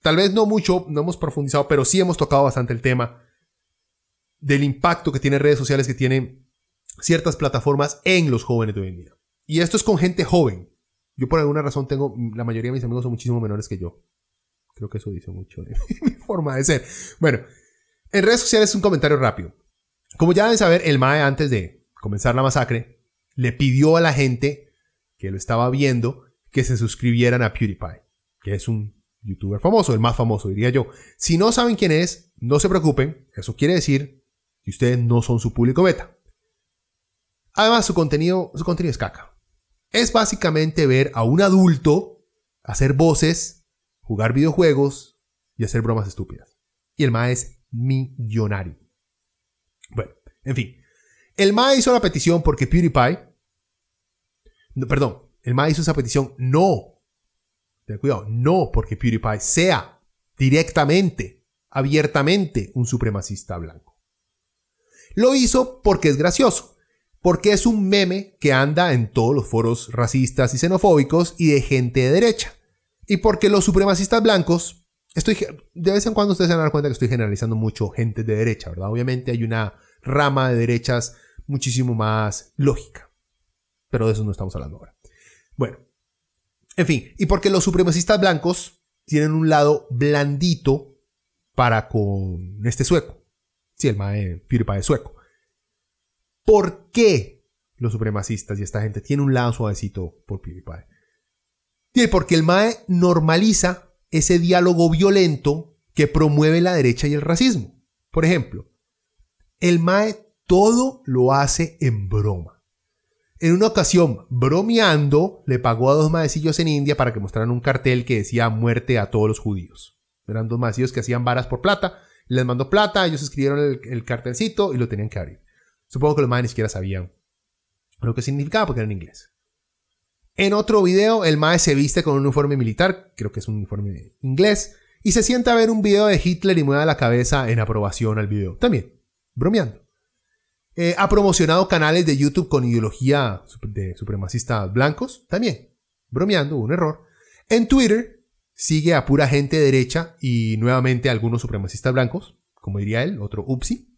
tal vez no mucho, no hemos profundizado, pero sí hemos tocado bastante el tema del impacto que tiene redes sociales, que tienen ciertas plataformas en los jóvenes de hoy en día. Y esto es con gente joven. Yo por alguna razón tengo, la mayoría de mis amigos son muchísimo menores que yo. Creo que eso dice mucho de mi forma de ser. Bueno, en redes sociales un comentario rápido. Como ya deben saber, el MAE antes de comenzar la masacre le pidió a la gente que lo estaba viendo que se suscribieran a PewDiePie, que es un youtuber famoso, el más famoso diría yo. Si no saben quién es, no se preocupen, eso quiere decir que ustedes no son su público beta. Además, su contenido, su contenido es caca. Es básicamente ver a un adulto hacer voces, jugar videojuegos y hacer bromas estúpidas. Y el MA es millonario. Bueno, en fin. El MA hizo la petición porque PewDiePie. perdón, el MA hizo esa petición no. Ten cuidado, no porque PewDiePie sea directamente, abiertamente un supremacista blanco. Lo hizo porque es gracioso, porque es un meme que anda en todos los foros racistas y xenofóbicos y de gente de derecha. Y porque los supremacistas blancos, estoy, de vez en cuando ustedes se van a dar cuenta que estoy generalizando mucho gente de derecha, ¿verdad? Obviamente hay una rama de derechas muchísimo más lógica. Pero de eso no estamos hablando ahora. Bueno, en fin, y porque los supremacistas blancos tienen un lado blandito para con este sueco. Sí, el mae PewDiePie sueco. ¿Por qué los supremacistas y esta gente tienen un lado suavecito por PewDiePie? Y porque el mae normaliza ese diálogo violento que promueve la derecha y el racismo. Por ejemplo, el mae todo lo hace en broma. En una ocasión, bromeando, le pagó a dos maecillos en India para que mostraran un cartel que decía muerte a todos los judíos. Eran dos maecillos que hacían varas por plata. Les mandó plata, ellos escribieron el, cartelcito y lo tenían que abrir. Supongo que los maes ni siquiera sabían lo que significaba porque era en inglés. En otro video, el mae se viste con un uniforme militar, creo que es un uniforme inglés, y se sienta a ver un video de Hitler y mueve la cabeza en aprobación al video. También, bromeando. Eh, ha promocionado canales de YouTube con ideología de supremacistas blancos, también, bromeando, un error. En Twitter sigue a pura gente derecha y nuevamente a algunos supremacistas blancos, como diría él, otro upsi.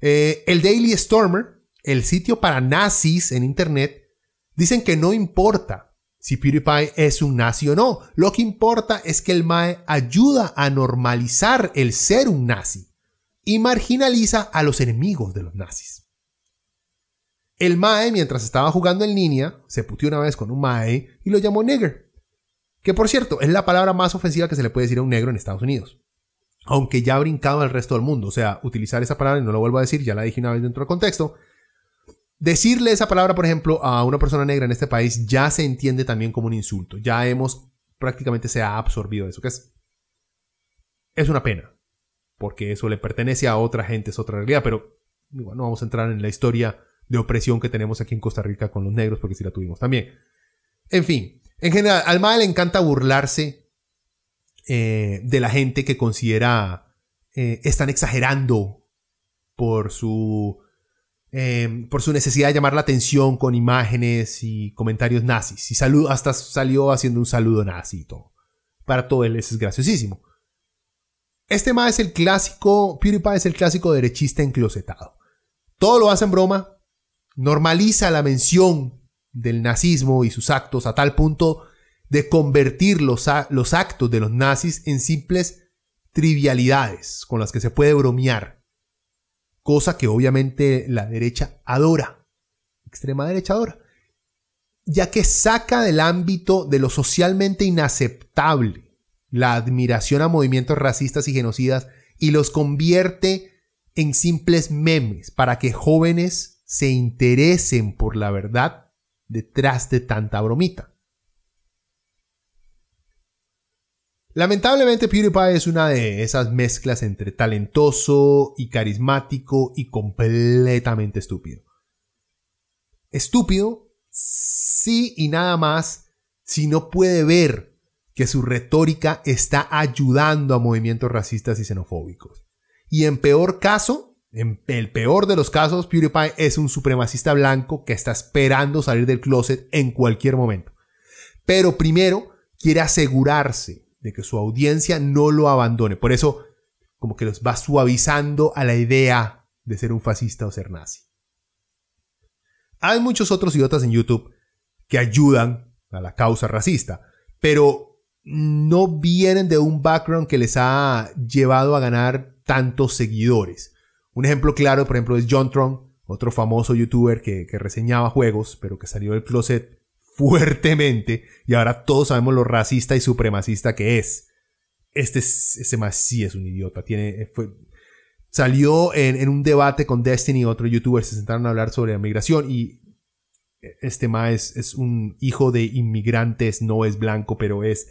Eh, el Daily Stormer, el sitio para nazis en Internet, dicen que no importa si PewDiePie es un nazi o no. Lo que importa es que el MAE ayuda a normalizar el ser un nazi y marginaliza a los enemigos de los nazis. El Mae, mientras estaba jugando en línea, se putió una vez con un Mae y lo llamó nigger. Que por cierto, es la palabra más ofensiva que se le puede decir a un negro en Estados Unidos. Aunque ya ha brincado al resto del mundo. O sea, utilizar esa palabra, y no lo vuelvo a decir, ya la dije una vez dentro del contexto. Decirle esa palabra, por ejemplo, a una persona negra en este país ya se entiende también como un insulto. Ya hemos, prácticamente se ha absorbido eso, que es, es una pena porque eso le pertenece a otra gente, es otra realidad, pero no vamos a entrar en la historia de opresión que tenemos aquí en Costa Rica con los negros, porque sí la tuvimos también. En fin, en general, al MAE le encanta burlarse eh, de la gente que considera eh, están exagerando por su, em, por su necesidad de llamar la atención con imágenes y comentarios nazis. Y hasta salió haciendo un saludo nazi y todo. Para todo él es graciosísimo. Este ma es el clásico, PewDiePie es el clásico derechista enclosetado. Todo lo hace en broma, normaliza la mención del nazismo y sus actos a tal punto de convertir los, actos de los nazis en simples trivialidades con las que se puede bromear. Cosa que obviamente la derecha adora, extrema derecha adora, ya que saca del ámbito de lo socialmente inaceptable la admiración a movimientos racistas y genocidas y los convierte en simples memes para que jóvenes se interesen por la verdad detrás de tanta bromita. Lamentablemente PewDiePie es una de esas mezclas entre talentoso y carismático y completamente estúpido. Estúpido, sí y nada más, si no puede ver que su retórica está ayudando a movimientos racistas y xenofóbicos. Y en peor caso, en el peor de los casos, PewDiePie es un supremacista blanco que está esperando salir del closet en cualquier momento. Pero primero quiere asegurarse de que su audiencia no lo abandone. Por eso, como que los va suavizando a la idea de ser un fascista o ser nazi. Hay muchos otros idiotas en YouTube que ayudan a la causa racista, pero no vienen de un background que les ha llevado a ganar tantos seguidores. Un ejemplo claro, por ejemplo, es John Tron, otro famoso youtuber que, reseñaba juegos, pero que salió del closet fuertemente y ahora todos sabemos lo racista y supremacista que es. Este, ese sí es un idiota. Tiene, fue, salió en, un debate con Destiny y otro youtuber. Se sentaron a hablar sobre la migración y este más es, un hijo de inmigrantes, no es blanco, pero es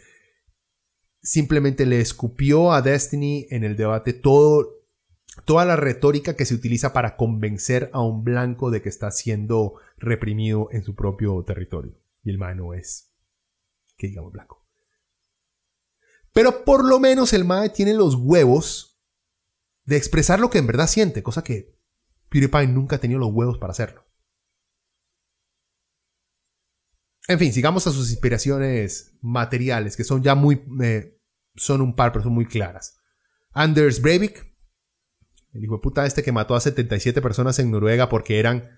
simplemente le escupió a Destiny en el debate toda la retórica que se utiliza para convencer a un blanco de que está siendo reprimido en su propio territorio. Y el mae no es, que digamos, blanco. Pero por lo menos el mae tiene los huevos de expresar lo que en verdad siente, cosa que PewDiePie nunca ha tenido los huevos para hacerlo. En fin, sigamos a sus inspiraciones materiales, que son ya muy... Eh, son un par, pero son muy claras. Anders Breivik, el hijo de puta este que mató a 77 personas en Noruega porque eran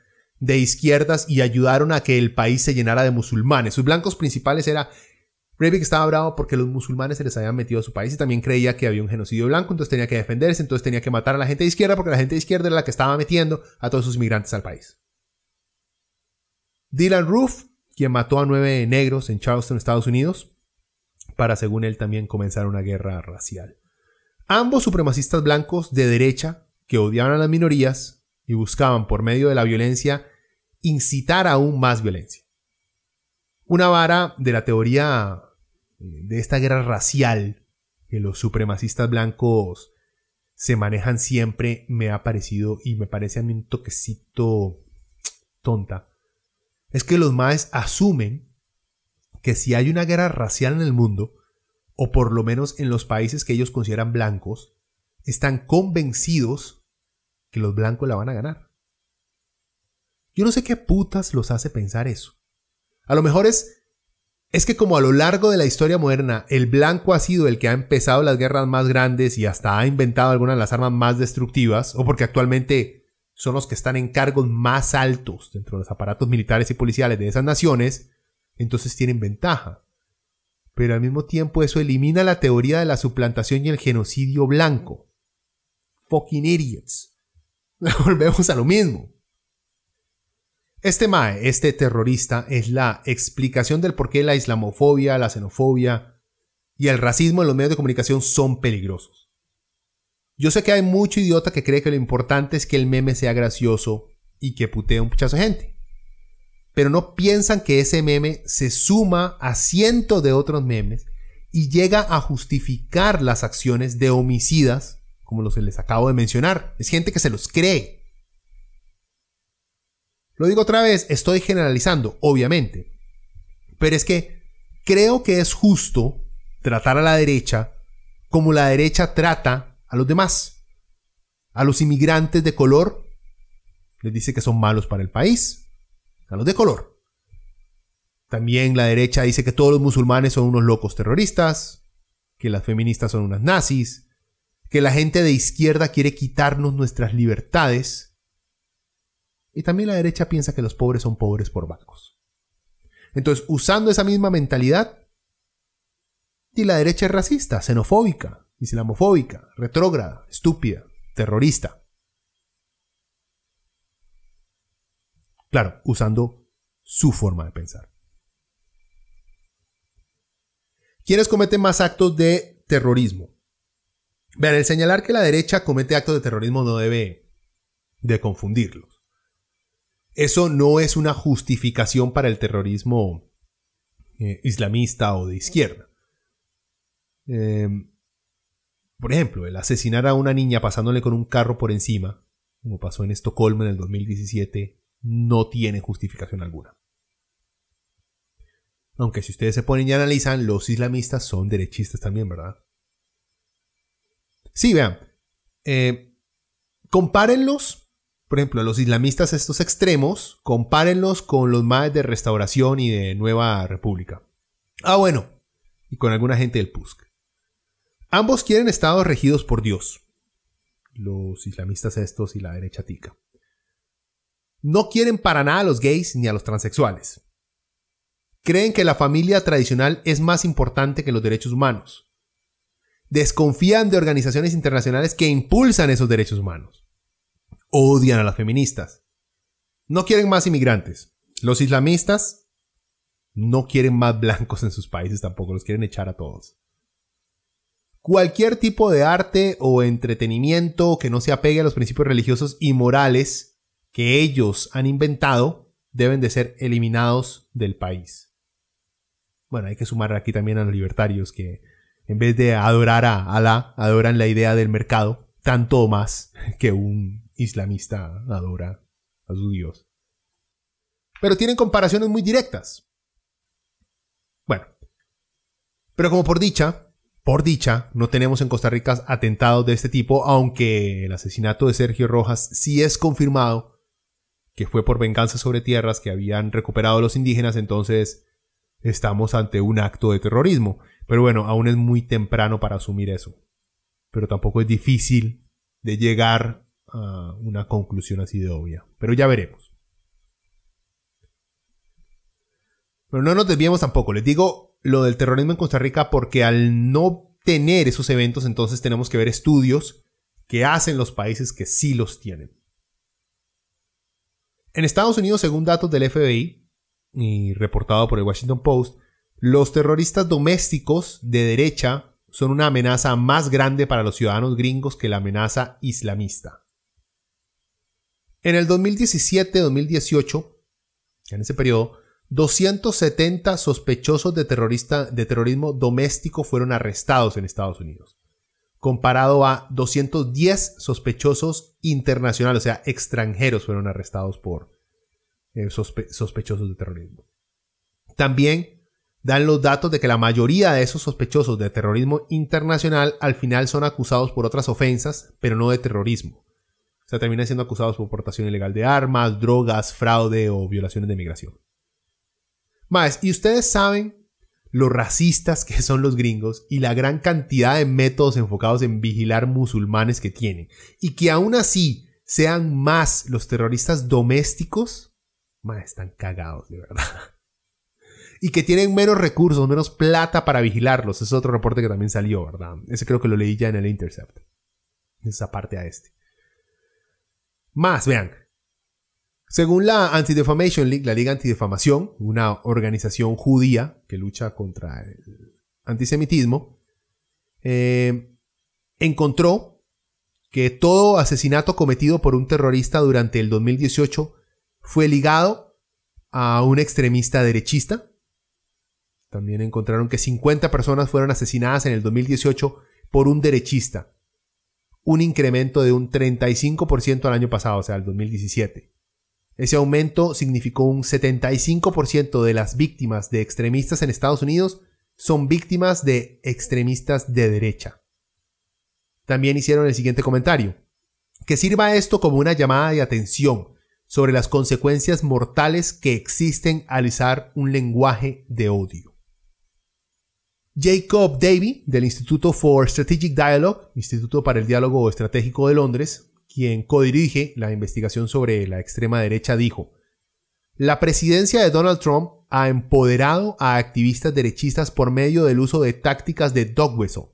de izquierdas y ayudaron a que el país se llenara de musulmanes. Sus blancos principales era Breivik estaba bravo porque los musulmanes se les habían metido a su país y también creía que había un genocidio blanco, entonces tenía que defenderse, entonces tenía que matar a la gente de izquierda porque la gente de izquierda era la que estaba metiendo a todos sus migrantes al país. Dylan Roof, quien mató a nueve negros en Charleston, Estados Unidos, para, según él, también comenzar una guerra racial. Ambos supremacistas blancos de derecha que odiaban a las minorías y buscaban por medio de la violencia incitar aún más violencia. Una vara de la teoría eh, de esta guerra racial que los supremacistas blancos se manejan siempre me ha parecido y me parece a mí un toquecito tonta. Es que los maes asumen que si hay una guerra racial en el mundo, o por lo menos en los países que ellos consideran blancos, están convencidos que los blancos la van a ganar. Yo no sé qué putas los hace pensar eso. A lo mejor es es que como a lo largo de la historia moderna el blanco ha sido el que ha empezado las guerras más grandes y hasta ha inventado algunas de las armas más destructivas, o porque actualmente son los que están en cargos más altos dentro de los aparatos militares y policiales de esas naciones, entonces tienen ventaja. Pero al mismo tiempo eso elimina la teoría de la suplantación y el genocidio blanco. Fucking idiots. Volvemos a lo mismo. Este Mae, este terrorista, es la explicación del por qué la islamofobia, la xenofobia y el racismo en los medios de comunicación son peligrosos. Yo sé que hay mucho idiota que cree que lo importante es que el meme sea gracioso y que putee un puchazo de gente. Pero no piensan que ese meme se suma a cientos de otros memes y llega a justificar las acciones de homicidas como los que les acabo de mencionar. Es gente que se los cree. Lo digo otra vez, estoy generalizando, obviamente. Pero es que creo que es justo tratar a la derecha como la derecha trata a los demás. A los inmigrantes de color les dice que son malos para el país. A los de color. También la derecha dice que todos los musulmanes son unos locos terroristas, que las feministas son unas nazis, que la gente de izquierda quiere quitarnos nuestras libertades. Y también la derecha piensa que los pobres son pobres por bancos. Entonces, usando esa misma mentalidad, y la derecha es racista, xenofóbica, islamofóbica, retrógrada, estúpida, terrorista. Claro, usando su forma de pensar. ¿Quiénes cometen más actos de terrorismo? Vean, el señalar que la derecha comete actos de terrorismo no debe de confundirlos. Eso no es una justificación para el terrorismo eh, islamista o de izquierda. Em, por ejemplo, el asesinar a una niña pasándole con un carro por encima, como pasó en Estocolmo en el 2017, no tiene justificación alguna. Aunque si ustedes se ponen y analizan, los islamistas son derechistas también, ¿verdad? Sí, vean. Eh, compárenlos, por ejemplo, los islamistas estos extremos, compárenlos con los más de Restauración y de Nueva República. Ah, bueno, y con alguna gente del PUSC. Ambos quieren estados regidos por Dios. Los islamistas estos y la derecha tica. No quieren para nada a los gays ni a los transexuales. Creen que la familia tradicional es más importante que los derechos humanos desconfían de organizaciones internacionales que impulsan esos derechos humanos. Odian a las feministas. No quieren más inmigrantes. Los islamistas no quieren más blancos en sus países tampoco, los quieren echar a todos. Cualquier tipo de arte o entretenimiento que no se apegue a los principios religiosos y morales que ellos han inventado deben de ser eliminados del país. Bueno, hay que sumar aquí también a los libertarios que en vez de adorar a Alá, adoran la idea del mercado, tanto más que un islamista adora a su Dios. Pero tienen comparaciones muy directas. Bueno, pero como por dicha, por dicha, no tenemos en Costa Rica atentados de este tipo, aunque el asesinato de Sergio Rojas sí es confirmado que fue por venganza sobre tierras que habían recuperado los indígenas, entonces estamos ante un acto de terrorismo. Pero bueno, aún es muy temprano para asumir eso. Pero tampoco es difícil de llegar una conclusión así de obvia. Pero ya veremos. Pero no nos desviemos tampoco. Les digo lo del terrorismo en Costa Rica porque al no tener esos eventos, entonces tenemos que ver estudios que hacen los países que sí los tienen. En Estados Unidos, según datos del FBI y reportado por el Washington Post, los terroristas domésticos de derecha son una amenaza más grande para los ciudadanos gringos que la amenaza islamista. En el 2017-2018, en ese periodo, 270 sospechosos de, terrorista, de terrorismo doméstico fueron arrestados en Estados Unidos, comparado a 210 sospechosos internacionales, o sea, extranjeros fueron arrestados por eh, sospechosos de terrorismo. También dan los datos de que la mayoría de esos sospechosos de terrorismo internacional al final son acusados por otras ofensas, pero no de terrorismo. O sea, terminan siendo acusados por portación ilegal de armas, drogas, fraude o violaciones de migración. Más, y ustedes saben lo racistas que son los gringos y la gran cantidad de métodos enfocados en vigilar musulmanes que tienen. Y que aún así sean más los terroristas domésticos, más están cagados, de verdad. Y que tienen menos recursos, menos plata para vigilarlos. Es otro reporte que también salió, ¿verdad? Ese creo que lo leí ya en el Intercept. Esa parte a este. Más, vean, según la Anti-Defamation League, la Liga Antidefamación, una organización judía que lucha contra el antisemitismo, eh, encontró que todo asesinato cometido por un terrorista durante el 2018 fue ligado a un extremista derechista. También encontraron que 50 personas fueron asesinadas en el 2018 por un derechista. Un incremento de un 35% al año pasado, o sea, el 2017. Ese aumento significó un 75% de las víctimas de extremistas en Estados Unidos son víctimas de extremistas de derecha. También hicieron el siguiente comentario. Que sirva esto como una llamada de atención sobre las consecuencias mortales que existen al usar un lenguaje de odio. Jacob Davy, del Instituto for Strategic Dialogue, Instituto para el Diálogo Estratégico de Londres, quien codirige la investigación sobre la extrema derecha, dijo, la presidencia de Donald Trump ha empoderado a activistas derechistas por medio del uso de tácticas de dog whistle.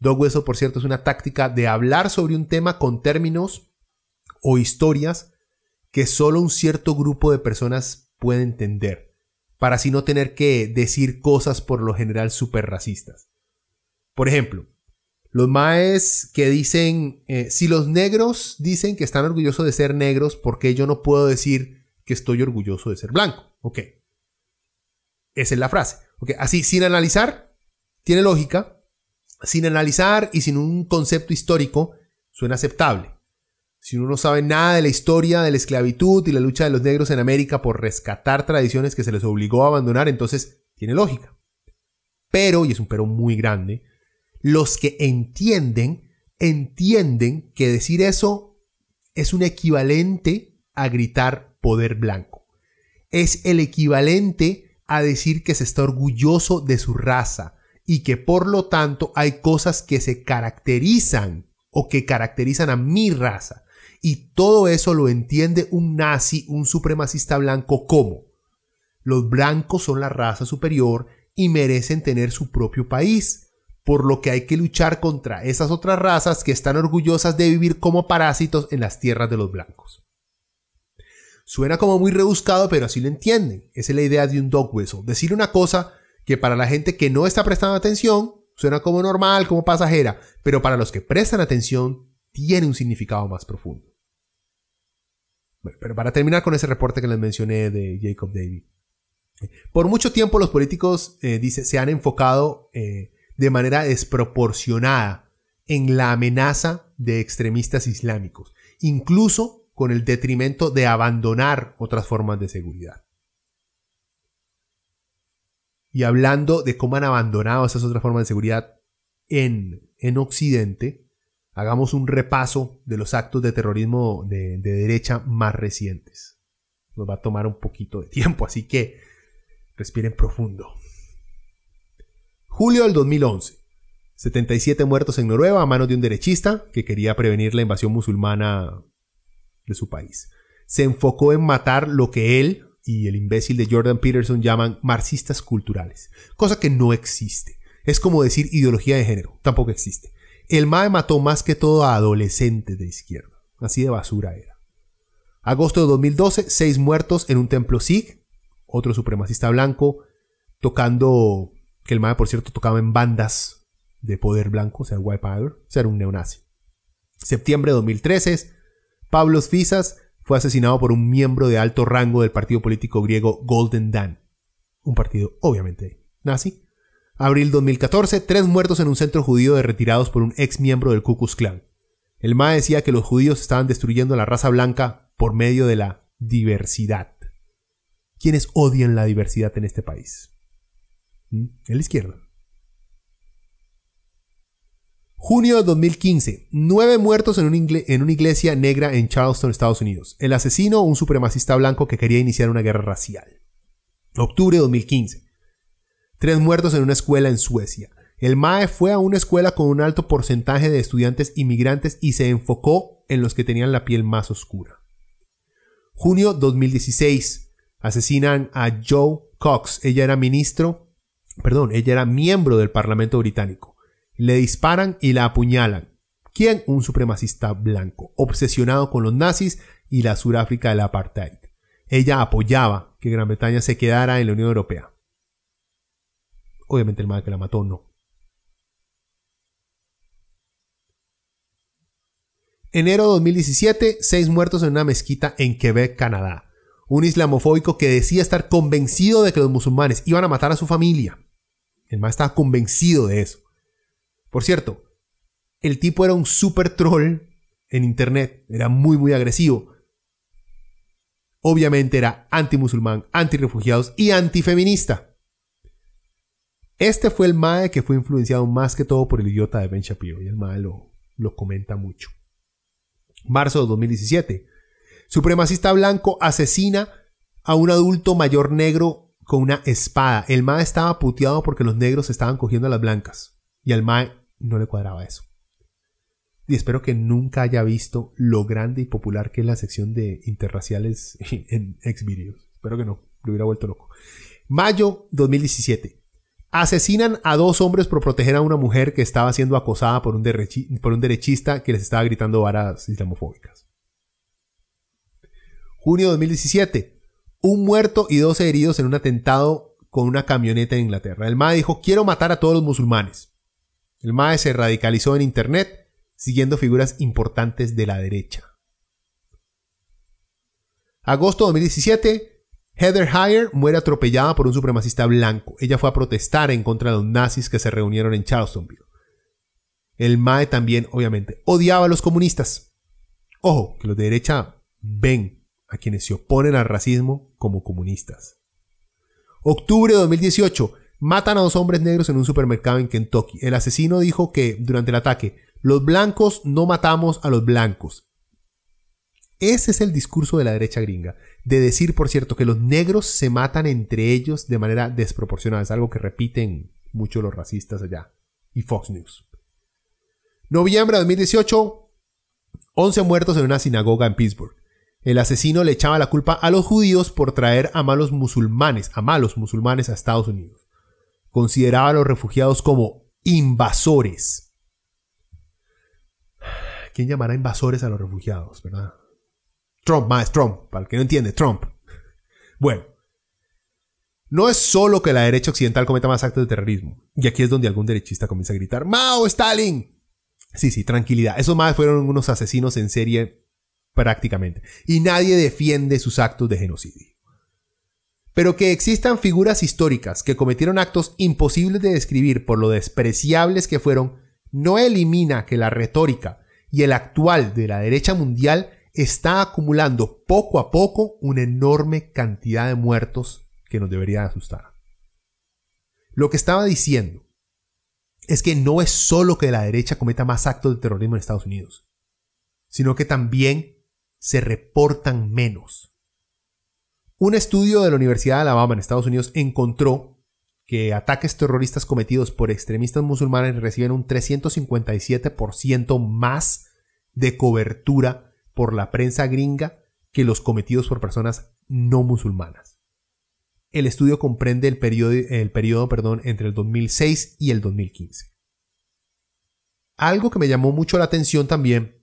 Dog por cierto, es una táctica de hablar sobre un tema con términos o historias que solo un cierto grupo de personas puede entender, para así no tener que decir cosas por lo general súper racistas. Por ejemplo, los maes que dicen, eh, si los negros dicen que están orgullosos de ser negros, ¿por qué yo no puedo decir que estoy orgulloso de ser blanco? Ok. Esa es la frase. Ok, así, sin analizar, tiene lógica. Sin analizar y sin un concepto histórico, suena aceptable. Si uno no sabe nada de la historia de la esclavitud y la lucha de los negros en América por rescatar tradiciones que se les obligó a abandonar, entonces tiene lógica. Pero, y es un pero muy grande, los que entienden, entienden que decir eso es un equivalente a gritar poder blanco. Es el equivalente a decir que se está orgulloso de su raza y que por lo tanto hay cosas que se caracterizan o que caracterizan a mi raza. Y todo eso lo entiende un nazi, un supremacista blanco como los blancos son la raza superior y merecen tener su propio país por lo que hay que luchar contra esas otras razas que están orgullosas de vivir como parásitos en las tierras de los blancos. Suena como muy rebuscado, pero así lo entienden. Esa es la idea de un dog whistle. Decir una cosa que para la gente que no está prestando atención suena como normal, como pasajera, pero para los que prestan atención tiene un significado más profundo. Pero para terminar con ese reporte que les mencioné de Jacob Davy. Por mucho tiempo los políticos, eh, dice, se han enfocado eh, de manera desproporcionada en la amenaza de extremistas islámicos, incluso con el detrimento de abandonar otras formas de seguridad. Y hablando de cómo han abandonado esas otras formas de seguridad en, en Occidente, hagamos un repaso de los actos de terrorismo de, de derecha más recientes. Nos va a tomar un poquito de tiempo, así que respiren profundo. Julio del 2011. 77 muertos en Noruega a manos de un derechista que quería prevenir la invasión musulmana de su país. Se enfocó en matar lo que él y el imbécil de Jordan Peterson llaman marxistas culturales, cosa que no existe. Es como decir ideología de género, tampoco existe. El MAE mató más que todo a adolescentes de izquierda, así de basura era. Agosto de 2012, seis muertos en un templo Sikh, otro supremacista blanco, tocando, que el MAE por cierto tocaba en bandas de poder blanco, o sea, White Power, o sea, era un neonazi. Septiembre de 2013, Pablo Fisas fue asesinado por un miembro de alto rango del partido político griego Golden Dan, un partido obviamente nazi. Abril 2014, tres muertos en un centro judío de retirados por un ex miembro del Ku Klux Klan. El MA decía que los judíos estaban destruyendo la raza blanca por medio de la diversidad. ¿Quiénes odian la diversidad en este país? ¿Mm? En la izquierda. Junio de 2015. Nueve muertos en, una iglesia negra en Charleston, Estados Unidos. El asesino, un supremacista blanco que quería iniciar una guerra racial. Octubre de 2015. Tres muertos en una escuela en Suecia. El MAE fue a una escuela con un alto porcentaje de estudiantes inmigrantes y se enfocó en los que tenían la piel más oscura. Junio 2016. Asesinan a Joe Cox. Ella era ministro, perdón, ella era miembro del Parlamento británico le disparan y la apuñalan. ¿Quién? Un supremacista blanco, obsesionado con los nazis y la Suráfrica del apartheid. Ella apoyaba que Gran Bretaña se quedara en la Unión Europea. Obviamente el mal que la mató no. Enero 2017, seis muertos en una mezquita en Quebec, Canadá. Un islamofóbico que decía estar convencido de que los musulmanes iban a matar a su familia. El mal estaba convencido de eso. Por cierto, el tipo era un super troll en internet, era muy muy agresivo. Obviamente era anti-musulmán, anti-refugiados y antifeminista. Este fue el Mae que fue influenciado más que todo por el idiota de Ben Shapiro y el Mae lo, lo comenta mucho. Marzo de 2017. Supremacista blanco asesina a un adulto mayor negro con una espada. El Mae estaba puteado porque los negros estaban cogiendo a las blancas. Y al Mae no le cuadraba eso. Y espero que nunca haya visto lo grande y popular que es la sección de interraciales en Xvideos. Espero que no, lo hubiera vuelto loco. Mayo 2017. Asesinan a dos hombres por proteger a una mujer que estaba siendo acosada por un, derechista que les estaba gritando varas islamofóbicas. Junio 2017. Un muerto y 12 heridos en un atentado con una camioneta en Inglaterra. El MA dijo, quiero matar a todos los musulmanes. El MAE se radicalizó en Internet siguiendo figuras importantes de la derecha. Agosto de 2017, Heather Heyer muere atropellada por un supremacista blanco. Ella fue a protestar en contra de los nazis que se reunieron en Charlestonville. El MAE también, obviamente, odiaba a los comunistas. Ojo, que los de derecha ven a quienes se oponen al racismo como comunistas. Octubre de 2018, Matan a dos hombres negros en un supermercado en Kentucky. El asesino dijo que durante el ataque, los blancos no matamos a los blancos. Ese es el discurso de la derecha gringa. De decir, por cierto, que los negros se matan entre ellos de manera desproporcionada. Es algo que repiten mucho los racistas allá. Y Fox News. Noviembre de 2018. 11 muertos en una sinagoga en Pittsburgh. El asesino le echaba la culpa a los judíos por traer a malos musulmanes, a malos musulmanes a Estados Unidos consideraba a los refugiados como invasores. ¿Quién llamará invasores a los refugiados, verdad? Trump, más Trump, para el que no entiende, Trump. Bueno, no es solo que la derecha occidental cometa más actos de terrorismo, y aquí es donde algún derechista comienza a gritar, ¡Mao, Stalin! Sí, sí, tranquilidad. Esos más fueron unos asesinos en serie prácticamente. Y nadie defiende sus actos de genocidio. Pero que existan figuras históricas que cometieron actos imposibles de describir por lo despreciables que fueron, no elimina que la retórica y el actual de la derecha mundial está acumulando poco a poco una enorme cantidad de muertos que nos debería asustar. Lo que estaba diciendo es que no es solo que la derecha cometa más actos de terrorismo en Estados Unidos, sino que también se reportan menos. Un estudio de la Universidad de Alabama en Estados Unidos encontró que ataques terroristas cometidos por extremistas musulmanes reciben un 357% más de cobertura por la prensa gringa que los cometidos por personas no musulmanas. El estudio comprende el periodo, el perdón, entre el 2006 y el 2015. Algo que me llamó mucho la atención también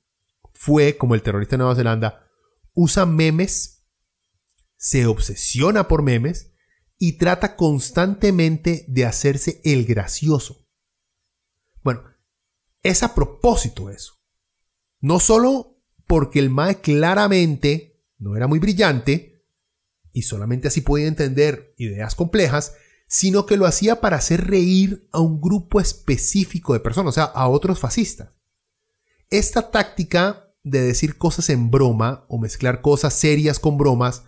fue como el terrorista de Nueva Zelanda usa memes, se obsesiona por memes y trata constantemente de hacerse el gracioso. Bueno, es a propósito eso. No solo porque el Mae claramente no era muy brillante, y solamente así podía entender ideas complejas, sino que lo hacía para hacer reír a un grupo específico de personas, o sea, a otros fascistas. Esta táctica de decir cosas en broma o mezclar cosas serias con bromas,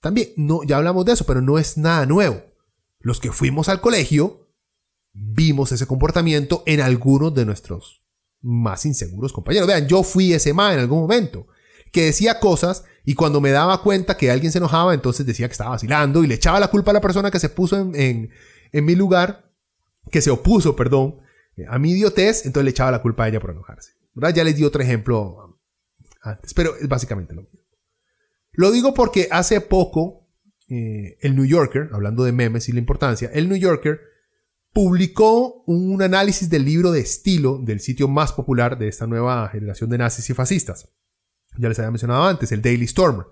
también, no, ya hablamos de eso, pero no es nada nuevo. Los que fuimos al colegio vimos ese comportamiento en algunos de nuestros más inseguros compañeros. Vean, yo fui ese ma en algún momento que decía cosas y cuando me daba cuenta que alguien se enojaba, entonces decía que estaba vacilando y le echaba la culpa a la persona que se puso en, mi lugar, que se opuso, perdón, a mi idiotez, entonces le echaba la culpa a ella por enojarse. Ya les di otro ejemplo antes, pero es básicamente lo mismo. Lo digo porque hace poco eh, el New Yorker, hablando de memes y la importancia, el New Yorker publicó un análisis del libro de estilo del sitio más popular de esta nueva generación de nazis y fascistas. Ya les había mencionado antes, el Daily Stormer.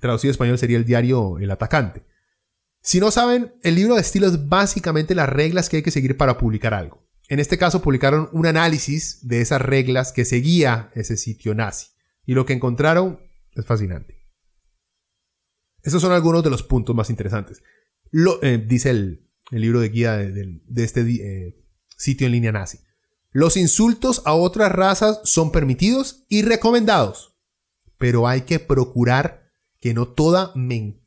Traducido en español sería el diario El Atacante. Si no saben, el libro de estilo es básicamente las reglas que hay que seguir para publicar algo. En este caso publicaron un análisis de esas reglas que seguía ese sitio nazi. Y lo que encontraron es fascinante. Estos son algunos de los puntos más interesantes. Lo, eh, dice el, libro de guía de, este eh, sitio en línea nazi. Los insultos a otras razas son permitidos y recomendados pero hay que procurar que no toda,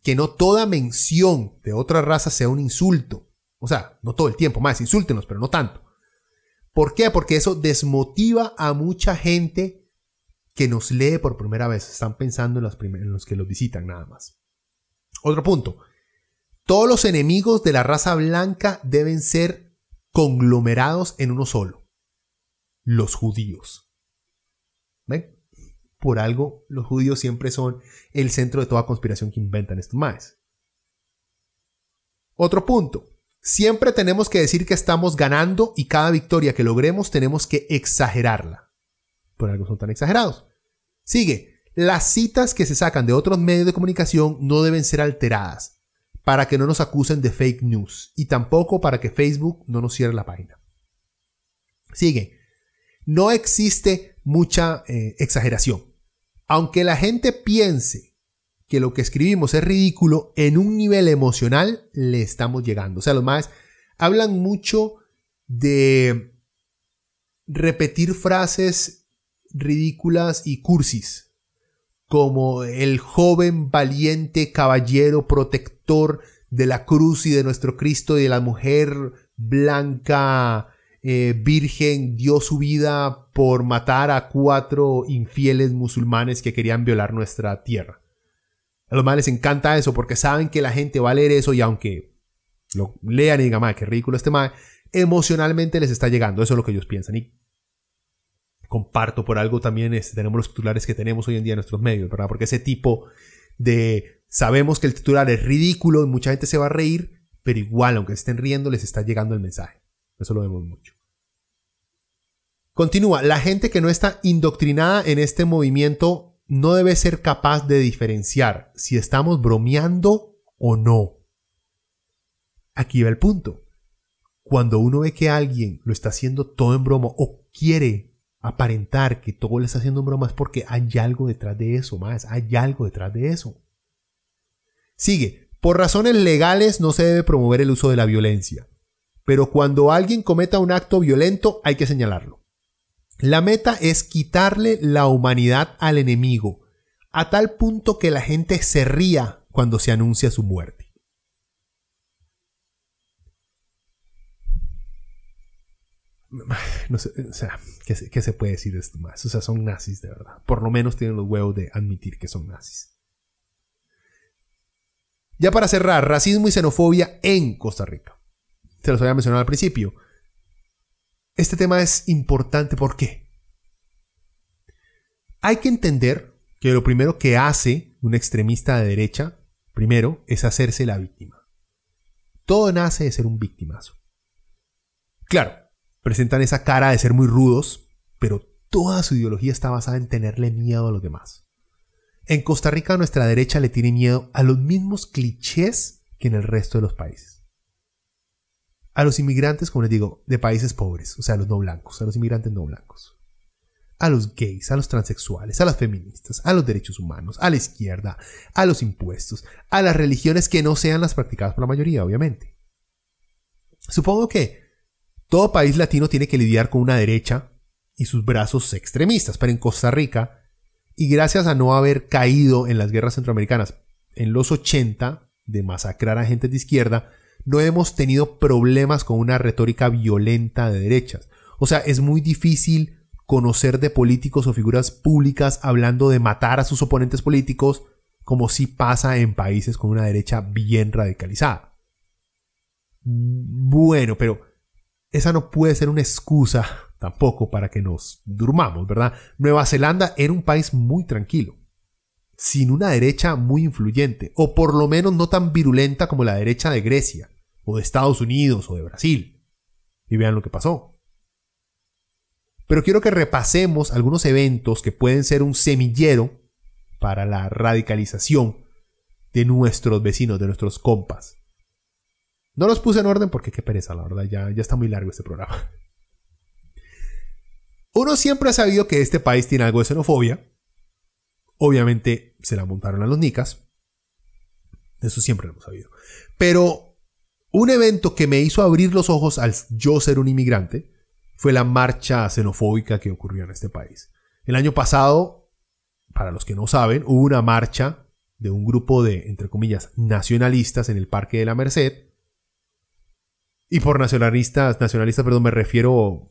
que no toda mención de otra raza sea un insulto. O sea, no todo el tiempo, más insúltenos, pero no tanto. ¿Por qué? Porque eso desmotiva a mucha gente que nos lee por primera vez. Están pensando en los, en los que los visitan nada más. Otro punto. Todos los enemigos de la raza blanca deben ser conglomerados en uno solo. Los judíos. ¿Ven? por algo los judíos siempre son el centro de toda conspiración que inventan estos maes. Otro punto. Siempre tenemos que decir que estamos ganando y cada victoria que logremos tenemos que exagerarla. Por algo son tan exagerados. Sigue. Las citas que se sacan de otros medios de comunicación no deben ser alteradas para que no nos acusen de fake news y tampoco para que Facebook no nos cierre la página. Sigue. No existe mucha eh, exageración. Aunque la gente piense que lo que escribimos es ridículo, en un nivel emocional le estamos llegando. O sea, los más hablan mucho de repetir frases ridículas y cursis, como el joven valiente caballero protector de la cruz y de nuestro Cristo y de la mujer blanca eh, virgen dio su vida por matar a cuatro infieles musulmanes que querían violar nuestra tierra. A los males les encanta eso porque saben que la gente va a leer eso y aunque lo lean y digan, qué ridículo este madre, emocionalmente les está llegando. Eso es lo que ellos piensan. Comparto por algo también este, tenemos los titulares que tenemos hoy en día en nuestros medios, ¿verdad? Porque ese tipo de sabemos que el titular es ridículo y mucha gente se va a reír, pero igual, aunque estén riendo, les está llegando el mensaje. Eso lo vemos mucho. Continúa, la gente que no está indoctrinada en este movimiento no debe ser capaz de diferenciar si estamos bromeando o no. Aquí va el punto. Cuando uno ve que alguien lo está haciendo todo en broma o quiere aparentar que todo le está haciendo en broma es porque hay algo detrás de eso, más, hay algo detrás de eso. Sigue, por razones legales no se debe promover el uso de la violencia, pero cuando alguien cometa un acto violento hay que señalarlo. La meta es quitarle la humanidad al enemigo, a tal punto que la gente se ría cuando se anuncia su muerte. No sé, o sea, ¿qué, se puede decir de esto más? O sea, son nazis de verdad. Por lo menos tienen los huevos de admitir que son nazis. Ya para cerrar, racismo y xenofobia en Costa Rica. Se los había mencionado al principio. Este tema es importante, ¿por qué? Hay que entender que lo primero que hace un extremista de derecha, primero, es hacerse la víctima. Todo nace de ser un victimazo. Claro, presentan esa cara de ser muy rudos, pero toda su ideología está basada en tenerle miedo a los demás. En Costa Rica nuestra derecha le tiene miedo a los mismos clichés que en el resto de los países a los inmigrantes, como les digo, de países pobres, o sea, a los no blancos, a los inmigrantes no blancos, a los gays, a los transexuales, a las feministas, a los derechos humanos, a la izquierda, a los impuestos, a las religiones que no sean las practicadas por la mayoría, obviamente. Supongo que todo país latino tiene que lidiar con una derecha y sus brazos extremistas, pero en Costa Rica, y gracias a no haber caído en las guerras centroamericanas en los 80 de masacrar a gente de izquierda, no hemos tenido problemas con una retórica violenta de derechas. O sea, es muy difícil conocer de políticos o figuras públicas hablando de matar a sus oponentes políticos como si pasa en países con una derecha bien radicalizada. Bueno, pero esa no puede ser una excusa tampoco para que nos durmamos, ¿verdad? Nueva Zelanda era un país muy tranquilo, sin una derecha muy influyente, o por lo menos no tan virulenta como la derecha de Grecia o de Estados Unidos o de Brasil. Y vean lo que pasó. Pero quiero que repasemos algunos eventos que pueden ser un semillero para la radicalización de nuestros vecinos, de nuestros compas. No los puse en orden porque qué pereza, la verdad, ya, ya está muy largo este programa. Uno siempre ha sabido que este país tiene algo de xenofobia. Obviamente se la montaron a los nicas. Eso siempre lo hemos sabido. Pero un evento que me hizo abrir los ojos al yo ser un inmigrante fue la marcha xenofóbica que ocurrió en este país. El año pasado, para los que no saben, hubo una marcha de un grupo de, entre comillas, nacionalistas en el Parque de la Merced. Y por nacionalistas, nacionalistas, perdón, me refiero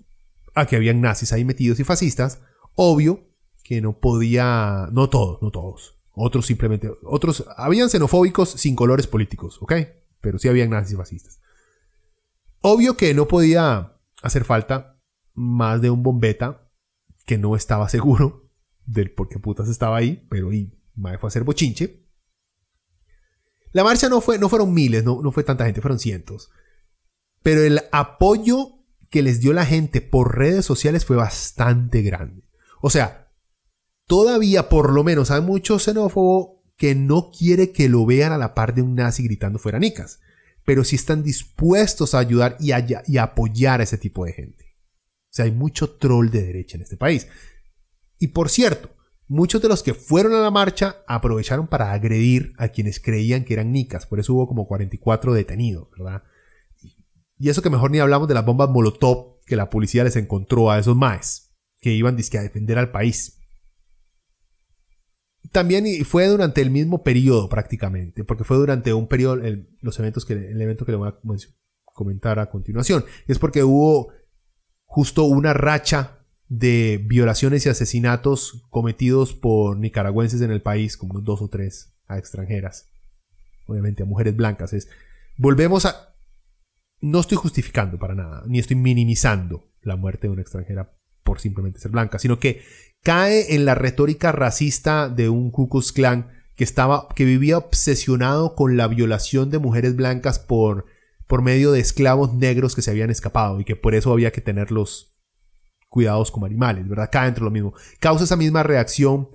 a que habían nazis ahí metidos y fascistas. Obvio que no podía, no todos, no todos. Otros simplemente, otros, habían xenofóbicos sin colores políticos, ¿ok? pero sí habían nazis fascistas. Obvio que no podía hacer falta más de un bombeta que no estaba seguro del por qué putas estaba ahí, pero y fue a hacer bochinche. La marcha no, fue, no fueron miles, no, no fue tanta gente, fueron cientos. Pero el apoyo que les dio la gente por redes sociales fue bastante grande. O sea, todavía por lo menos hay mucho xenófobo que no quiere que lo vean a la par de un nazi gritando fuera nicas, pero sí están dispuestos a ayudar y, y apoyar a ese tipo de gente. O sea, hay mucho troll de derecha en este país. Y por cierto, muchos de los que fueron a la marcha aprovecharon para agredir a quienes creían que eran nicas, por eso hubo como 44 detenidos, ¿verdad? Y eso que mejor ni hablamos de las bombas Molotov que la policía les encontró a esos maes, que iban a defender al país también fue durante el mismo periodo prácticamente, porque fue durante un periodo, los eventos que, el evento que le voy a comentar a continuación. Es porque hubo justo una racha de violaciones y asesinatos cometidos por nicaragüenses en el país, como dos o tres a extranjeras, obviamente a mujeres blancas. Es, volvemos a... No estoy justificando para nada, ni estoy minimizando la muerte de una extranjera por simplemente ser blanca, sino que cae en la retórica racista de un Ku Klux Klan que estaba que vivía obsesionado con la violación de mujeres blancas por por medio de esclavos negros que se habían escapado y que por eso había que tenerlos cuidados como animales, ¿verdad? Cae entre lo mismo. Causa esa misma reacción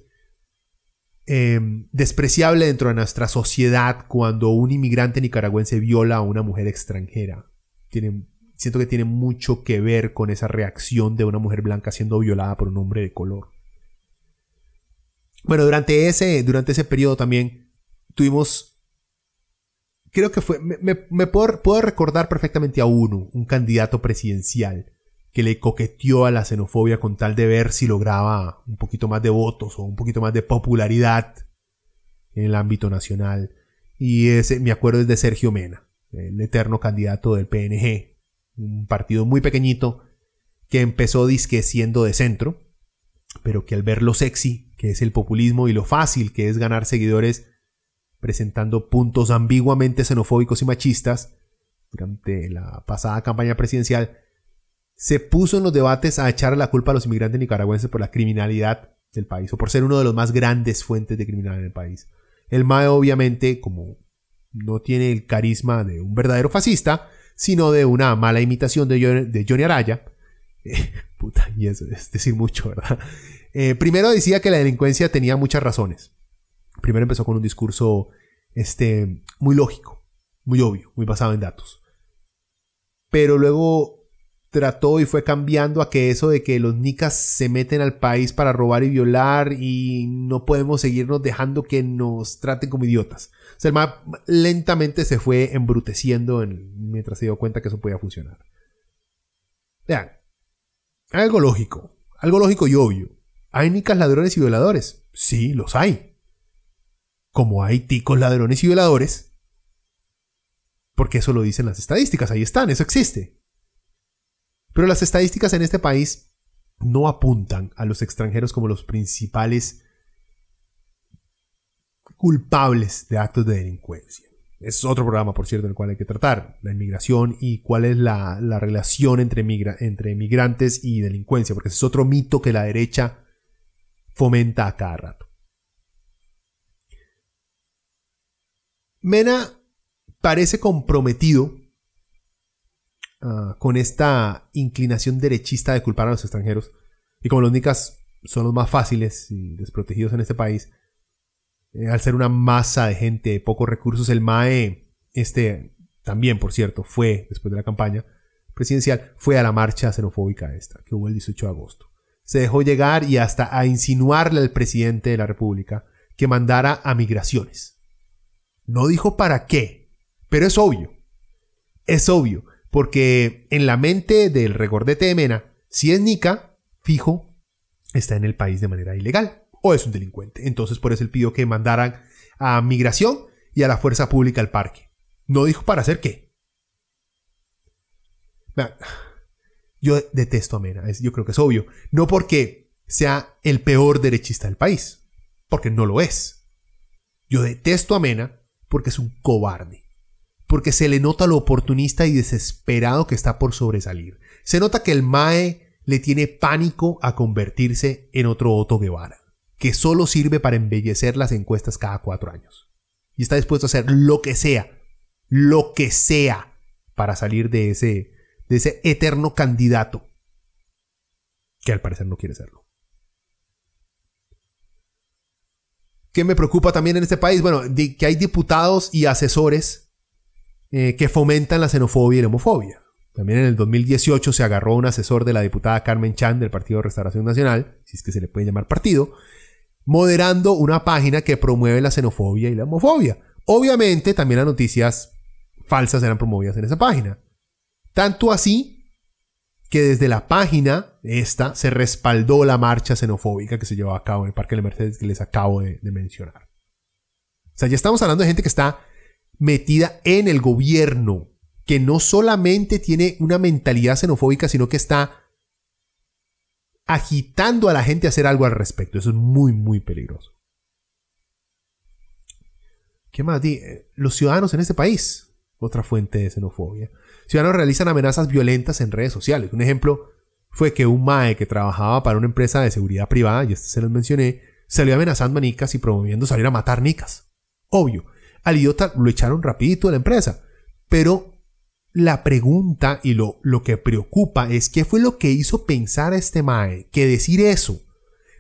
em, despreciable dentro de nuestra sociedad cuando un inmigrante nicaragüense viola a una mujer extranjera. Siento que tiene mucho que ver con esa reacción de una mujer blanca siendo violada por un hombre de color. Bueno, durante ese, durante ese periodo también tuvimos, creo que fue, me, puedo, puedo, recordar perfectamente a uno, un candidato presidencial, que le coqueteó a la xenofobia con tal de ver si lograba un poquito más de votos o un poquito más de popularidad en el ámbito nacional. Y ese, me acuerdo es de Sergio Mena, el eterno candidato del PNG, un partido muy pequeñito que empezó disque siendo de centro, pero que al ver lo sexy que es el populismo y lo fácil que es ganar seguidores presentando puntos ambiguamente xenofóbicos y machistas durante la pasada campaña presidencial, se puso en los debates a echar la culpa a los inmigrantes nicaragüenses por la criminalidad del país o por ser uno de los más grandes fuentes de criminalidad en el país. El MAE obviamente, como no tiene el carisma de un verdadero fascista, sino de una mala imitación de, Johnny Araya, puta, y eso es decir mucho, ¿verdad? Eh, primero decía que la delincuencia tenía muchas razones. Primero empezó con un discurso este, muy lógico, muy obvio, muy basado en datos. Pero luego trató y fue cambiando a que eso de que los nicas se meten al país para robar y violar y no podemos seguirnos dejando que nos traten como idiotas. Sea, el map lentamente se fue embruteciendo mientras se dio cuenta que eso podía funcionar. Vean, algo lógico, algo lógico y obvio. ¿Hay nicas ladrones y violadores? Sí, los hay. Como hay ticos ladrones y violadores, porque eso lo dicen las estadísticas, ahí están, eso existe. Pero las estadísticas en este país no apuntan a los extranjeros como los principales culpables de actos de delincuencia. Es otro programa, por cierto, en el cual hay que tratar la inmigración y cuál es la, relación entre, migrantes y delincuencia, porque ese es otro mito que la derecha fomenta a cada rato. Mena parece comprometido Ah, con esta inclinación derechista de culpar a los extranjeros. Y como los nicas son los más fáciles y desprotegidos en este país, eh, al ser una masa de gente de pocos recursos, el MAE, este también, por cierto, fue, después de la campaña presidencial, fue a la marcha xenofóbica esta, que hubo el 18 de agosto. Se dejó llegar y hasta a insinuarle al presidente de la República que mandara a migraciones. No dijo para qué, pero es obvio. Es obvio porque en la mente del regordete de Mena, si es Nica, fijo, está en el país de manera ilegal o es un delincuente. Entonces por eso él pidió que mandaran a migración y a la fuerza pública al parque. No dijo para hacer qué. Yo detesto a Mena, yo creo que es obvio. No porque sea el peor derechista del país, porque no lo es. Yo detesto a Mena porque es un cobarde porque se le nota lo oportunista y desesperado que está por sobresalir. Se nota que el Mae le tiene pánico a convertirse en otro Otto Guevara, que solo sirve para embellecer las encuestas cada cuatro años. Y está dispuesto a hacer lo que sea, lo que sea, para salir de ese, de ese eterno candidato, que al parecer no quiere serlo. ¿Qué me preocupa también en este país? Bueno, que hay diputados y asesores eh, que fomentan la xenofobia y la homofobia. También en el 2018 se agarró un asesor de la diputada Carmen Chan del Partido de Restauración Nacional, si es que se le puede llamar partido, moderando una página que promueve la xenofobia y la homofobia. Obviamente también las noticias falsas eran promovidas en esa página. Tanto así que desde la página esta se respaldó la marcha xenofóbica que se llevó a cabo en el Parque de Mercedes que les acabo de, de mencionar. O sea, ya estamos hablando de gente que está metida en el gobierno, que no solamente tiene una mentalidad xenofóbica, sino que está agitando a la gente a hacer algo al respecto. Eso es muy, muy peligroso. ¿Qué más? Eh, los ciudadanos en este país, otra fuente de xenofobia. Ciudadanos realizan amenazas violentas en redes sociales. Un ejemplo fue que un MAE que trabajaba para una empresa de seguridad privada, y este se los mencioné, salió amenazando a nicas y promoviendo salir a matar nicas. Obvio, al idiota lo echaron rapidito de la empresa. Pero la pregunta y lo, que preocupa es qué fue lo que hizo pensar a este Mae que decir eso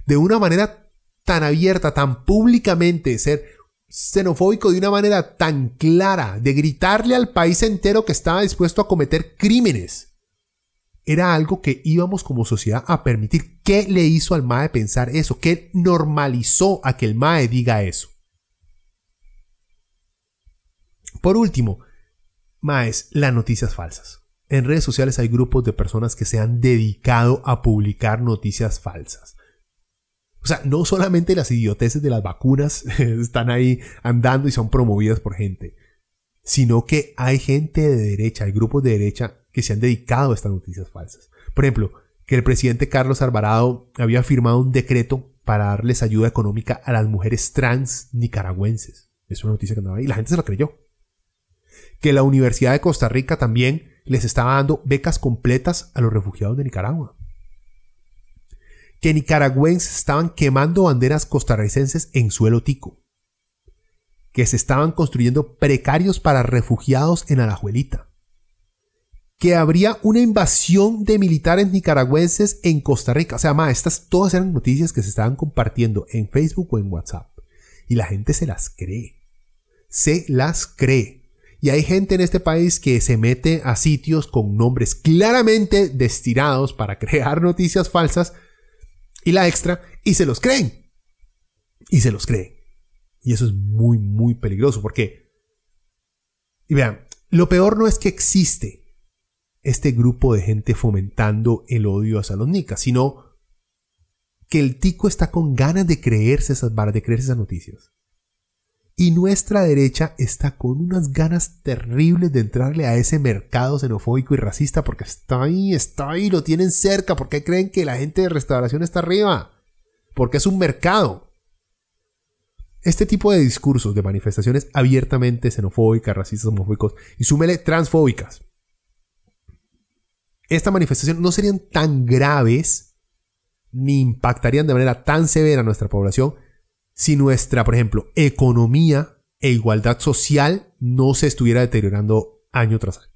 de una manera tan abierta, tan públicamente, ser xenofóbico de una manera tan clara, de gritarle al país entero que estaba dispuesto a cometer crímenes. Era algo que íbamos como sociedad a permitir. ¿Qué le hizo al MAE pensar eso? ¿Qué normalizó a que el MAE diga eso? Por último, MAES, las noticias falsas. En redes sociales hay grupos de personas que se han dedicado a publicar noticias falsas. O sea, no solamente las idioteces de las vacunas están ahí andando y son promovidas por gente, sino que hay gente de derecha, hay grupos de derecha que se han dedicado a estas noticias falsas. Por ejemplo, que el presidente Carlos Alvarado había firmado un decreto para darles ayuda económica a las mujeres trans nicaragüenses. Es una noticia que andaba ahí y la gente se la creyó. Que la Universidad de Costa Rica también les estaba dando becas completas a los refugiados de Nicaragua que nicaragüenses estaban quemando banderas costarricenses en suelo tico, que se estaban construyendo precarios para refugiados en Alajuelita, que habría una invasión de militares nicaragüenses en Costa Rica. O sea, ma, estas todas eran noticias que se estaban compartiendo en Facebook o en WhatsApp. Y la gente se las cree. Se las cree. Y hay gente en este país que se mete a sitios con nombres claramente destinados para crear noticias falsas y la extra y se los creen. Y se los creen. Y eso es muy, muy peligroso porque, y vean, lo peor no es que existe este grupo de gente fomentando el odio hacia los nicas, sino que el tico está con ganas de creerse esas de creerse esas noticias. Y nuestra derecha está con unas ganas terribles de entrarle a ese mercado xenofóbico y racista porque está ahí, está ahí, lo tienen cerca, porque creen que la gente de restauración está arriba, porque es un mercado. Este tipo de discursos, de manifestaciones abiertamente xenofóbicas, racistas, homofóbicos y súmele transfóbicas. Esta manifestación no serían tan graves ni impactarían de manera tan severa a nuestra población si nuestra, por ejemplo, economía e igualdad social no se estuviera deteriorando año tras año.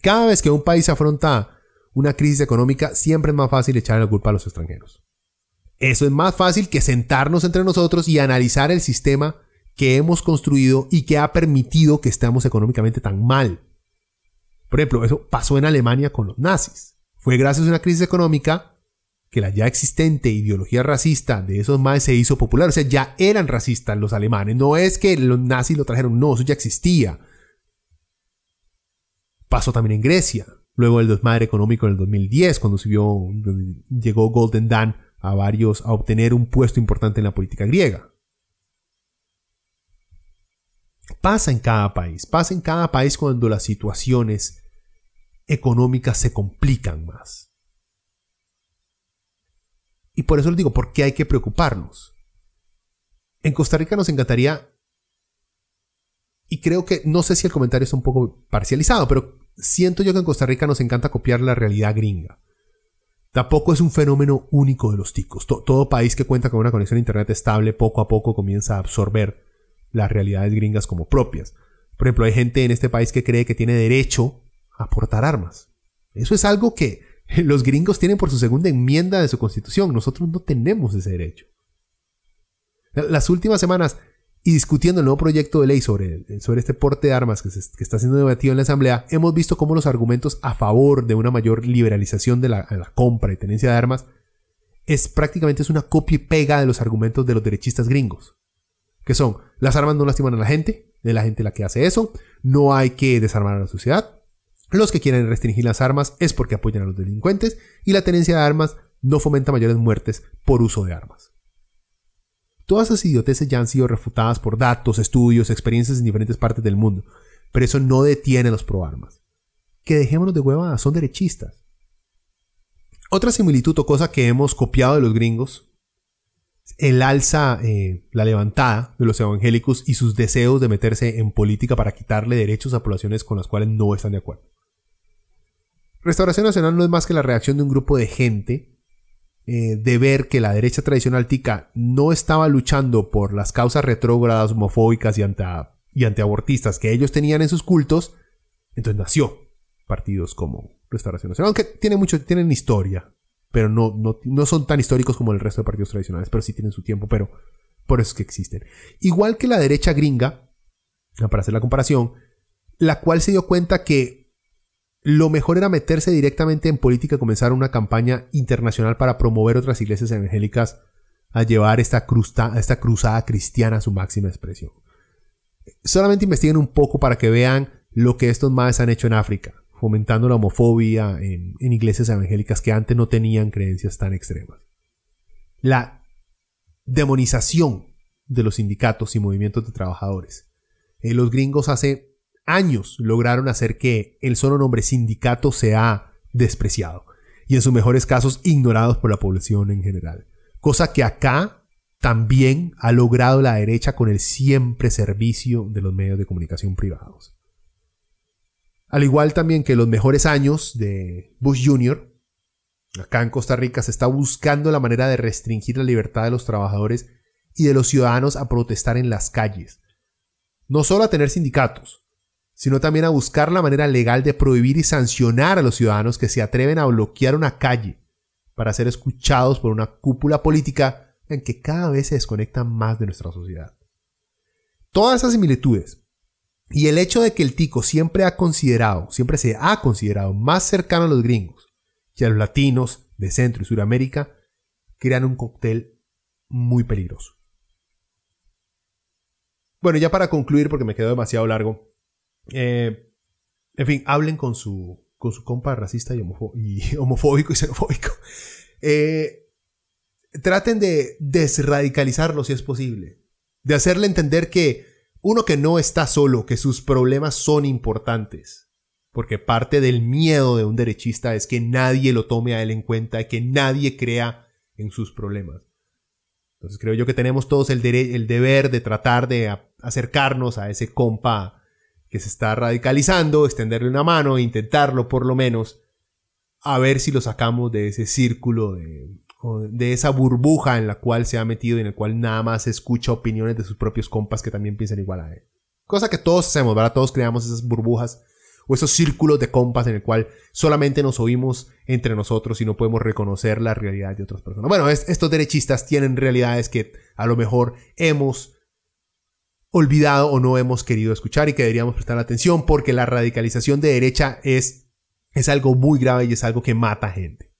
Cada vez que un país afronta una crisis económica, siempre es más fácil echarle la culpa a los extranjeros. Eso es más fácil que sentarnos entre nosotros y analizar el sistema que hemos construido y que ha permitido que estemos económicamente tan mal. Por ejemplo, eso pasó en Alemania con los nazis. Fue gracias a una crisis económica que la ya existente ideología racista de esos más se hizo popular. O sea, ya eran racistas los alemanes. No es que los nazis lo trajeron, no, eso ya existía. Pasó también en Grecia. Luego del desmadre económico en el 2010, cuando llegó Golden Dan a varios a obtener un puesto importante en la política griega. Pasa en cada país, pasa en cada país cuando las situaciones económicas se complican más. Y por eso les digo, ¿por qué hay que preocuparnos? En Costa Rica nos encantaría, y creo que, no sé si el comentario es un poco parcializado, pero siento yo que en Costa Rica nos encanta copiar la realidad gringa. Tampoco es un fenómeno único de los ticos. todo país que cuenta con una conexión a Internet estable poco a poco comienza a absorber las realidades gringas como propias. Por ejemplo, hay gente en este país que cree que tiene derecho a portar armas. Eso es algo que Los gringos tienen por su segunda enmienda de su constitución. Nosotros no tenemos ese derecho. Las últimas semanas, y discutiendo el nuevo proyecto de ley sobre, sobre este porte de armas que, está siendo debatido en la Asamblea, hemos visto cómo los argumentos a favor de una mayor liberalización de la, la compra y tenencia de armas es prácticamente es una copia y pega de los argumentos de los derechistas gringos. Que son, las armas no lastiman a la gente, de la gente la que hace eso, no hay que desarmar a la sociedad, los que quieren restringir las armas es porque apoyan a los delincuentes y la tenencia de armas no fomenta mayores muertes por uso de armas. Todas esas idioteces ya han sido refutadas por datos, estudios, experiencias en diferentes partes del mundo, pero eso no detiene a los proarmas. Que dejémonos de hueva, son derechistas. Otra similitud o cosa que hemos copiado de los gringos, el alza, eh, la levantada de los evangélicos y sus deseos de meterse en política para quitarle derechos a poblaciones con las cuales no están de acuerdo. Restauración Nacional no es más que la reacción de un grupo de gente eh, de ver que la derecha tradicional tica no estaba luchando por las causas retrógradas, homofóbicas y, y antiabortistas que ellos tenían en sus cultos, entonces nació partidos como Restauración Nacional, aunque tiene mucho, tienen historia pero no, no, son tan históricos como el resto de partidos tradicionales, pero sí tienen su tiempo, pero por eso es que existen. Igual que la derecha gringa, para hacer la comparación, la cual se dio cuenta que lo mejor era meterse directamente en política y comenzar una campaña internacional para promover otras iglesias evangélicas a llevar esta, cruzada cristiana a su máxima expresión. Solamente investiguen un poco para que vean lo que estos madres han hecho en África, fomentando la homofobia en, iglesias evangélicas que antes no tenían creencias tan extremas. La demonización de los sindicatos y movimientos de trabajadores. Eh, los gringos hace años lograron hacer que el solo nombre sindicato sea despreciado y en sus mejores casos ignorados por la población en general. Cosa que acá también ha logrado la derecha con el siempre servicio de los medios de comunicación privados. Al igual también que los mejores años de Bush Jr., acá en Costa Rica se está buscando la manera de restringir la libertad de los trabajadores y de los ciudadanos a protestar en las calles. No solo a tener sindicatos, sino también a buscar la manera legal de prohibir y sancionar a los ciudadanos que se atreven a bloquear una calle para ser escuchados por una cúpula política en que cada vez se desconectan más de nuestra sociedad. Todas esas similitudes y el hecho de que el tico siempre ha considerado, siempre se ha considerado más cercano a los gringos que a los latinos de Centro y Sudamérica, crean un cóctel muy peligroso. Bueno, ya para concluir, porque me quedó demasiado largo. Eh, en fin, hablen con su, con su compa racista y, homofóbico y xenofóbico. Eh, traten de desradicalizarlo si es posible. De hacerle entender que uno que no está solo, que sus problemas son importantes. Porque parte del miedo de un derechista es que nadie lo tome a él en cuenta y que nadie crea en sus problemas. Entonces creo yo que tenemos todos el, el deber de tratar de acercarnos a ese compa que se está radicalizando, extenderle una mano intentarlo por lo menos, a ver si lo sacamos de ese círculo de, de esa burbuja en la cual se ha metido y en el cual nada más escucha opiniones de sus propios compas que también piensan igual a él. Cosa que todos hacemos, ¿verdad? Todos creamos esas burbujas o esos círculos de compas en el cual solamente nos oímos entre nosotros y no podemos reconocer la realidad de otras personas. Bueno, estos derechistas tienen realidades que a lo mejor hemos olvidado o no hemos querido escuchar y que deberíamos prestar atención porque la radicalización de derecha es, es algo muy grave y es algo que mata gente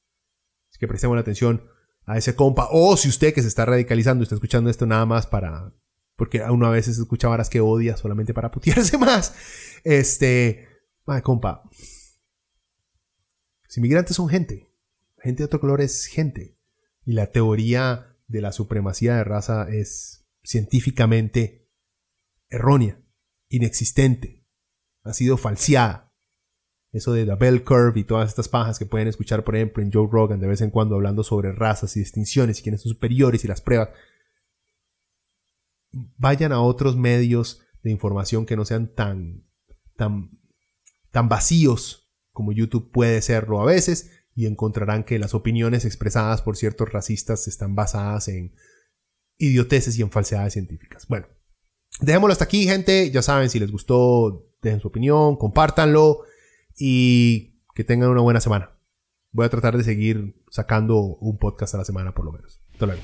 que prestemos atención a ese compa. O si usted que se está radicalizando está escuchando esto nada más para. Porque uno a veces escucha varas que odia solamente para putearse más. Este. Compa. Los inmigrantes son gente. Gente de otro color es gente. Y la teoría de la supremacía de raza es científicamente errónea, inexistente, ha sido falseada. Eso de la bell curve y todas estas pajas que pueden escuchar, por ejemplo, en Joe Rogan de vez en cuando hablando sobre razas y distinciones y quiénes son superiores y las pruebas. Vayan a otros medios de información que no sean tan, tan, tan vacíos como YouTube puede serlo a veces y encontrarán que las opiniones expresadas por ciertos racistas están basadas en idioteces y en falsedades científicas. Bueno, dejémoslo hasta aquí, gente. Ya saben, si les gustó, dejen su opinión, compártanlo y que tengan una buena semana. Voy a tratar de seguir sacando un podcast a la semana por lo menos. Hasta luego.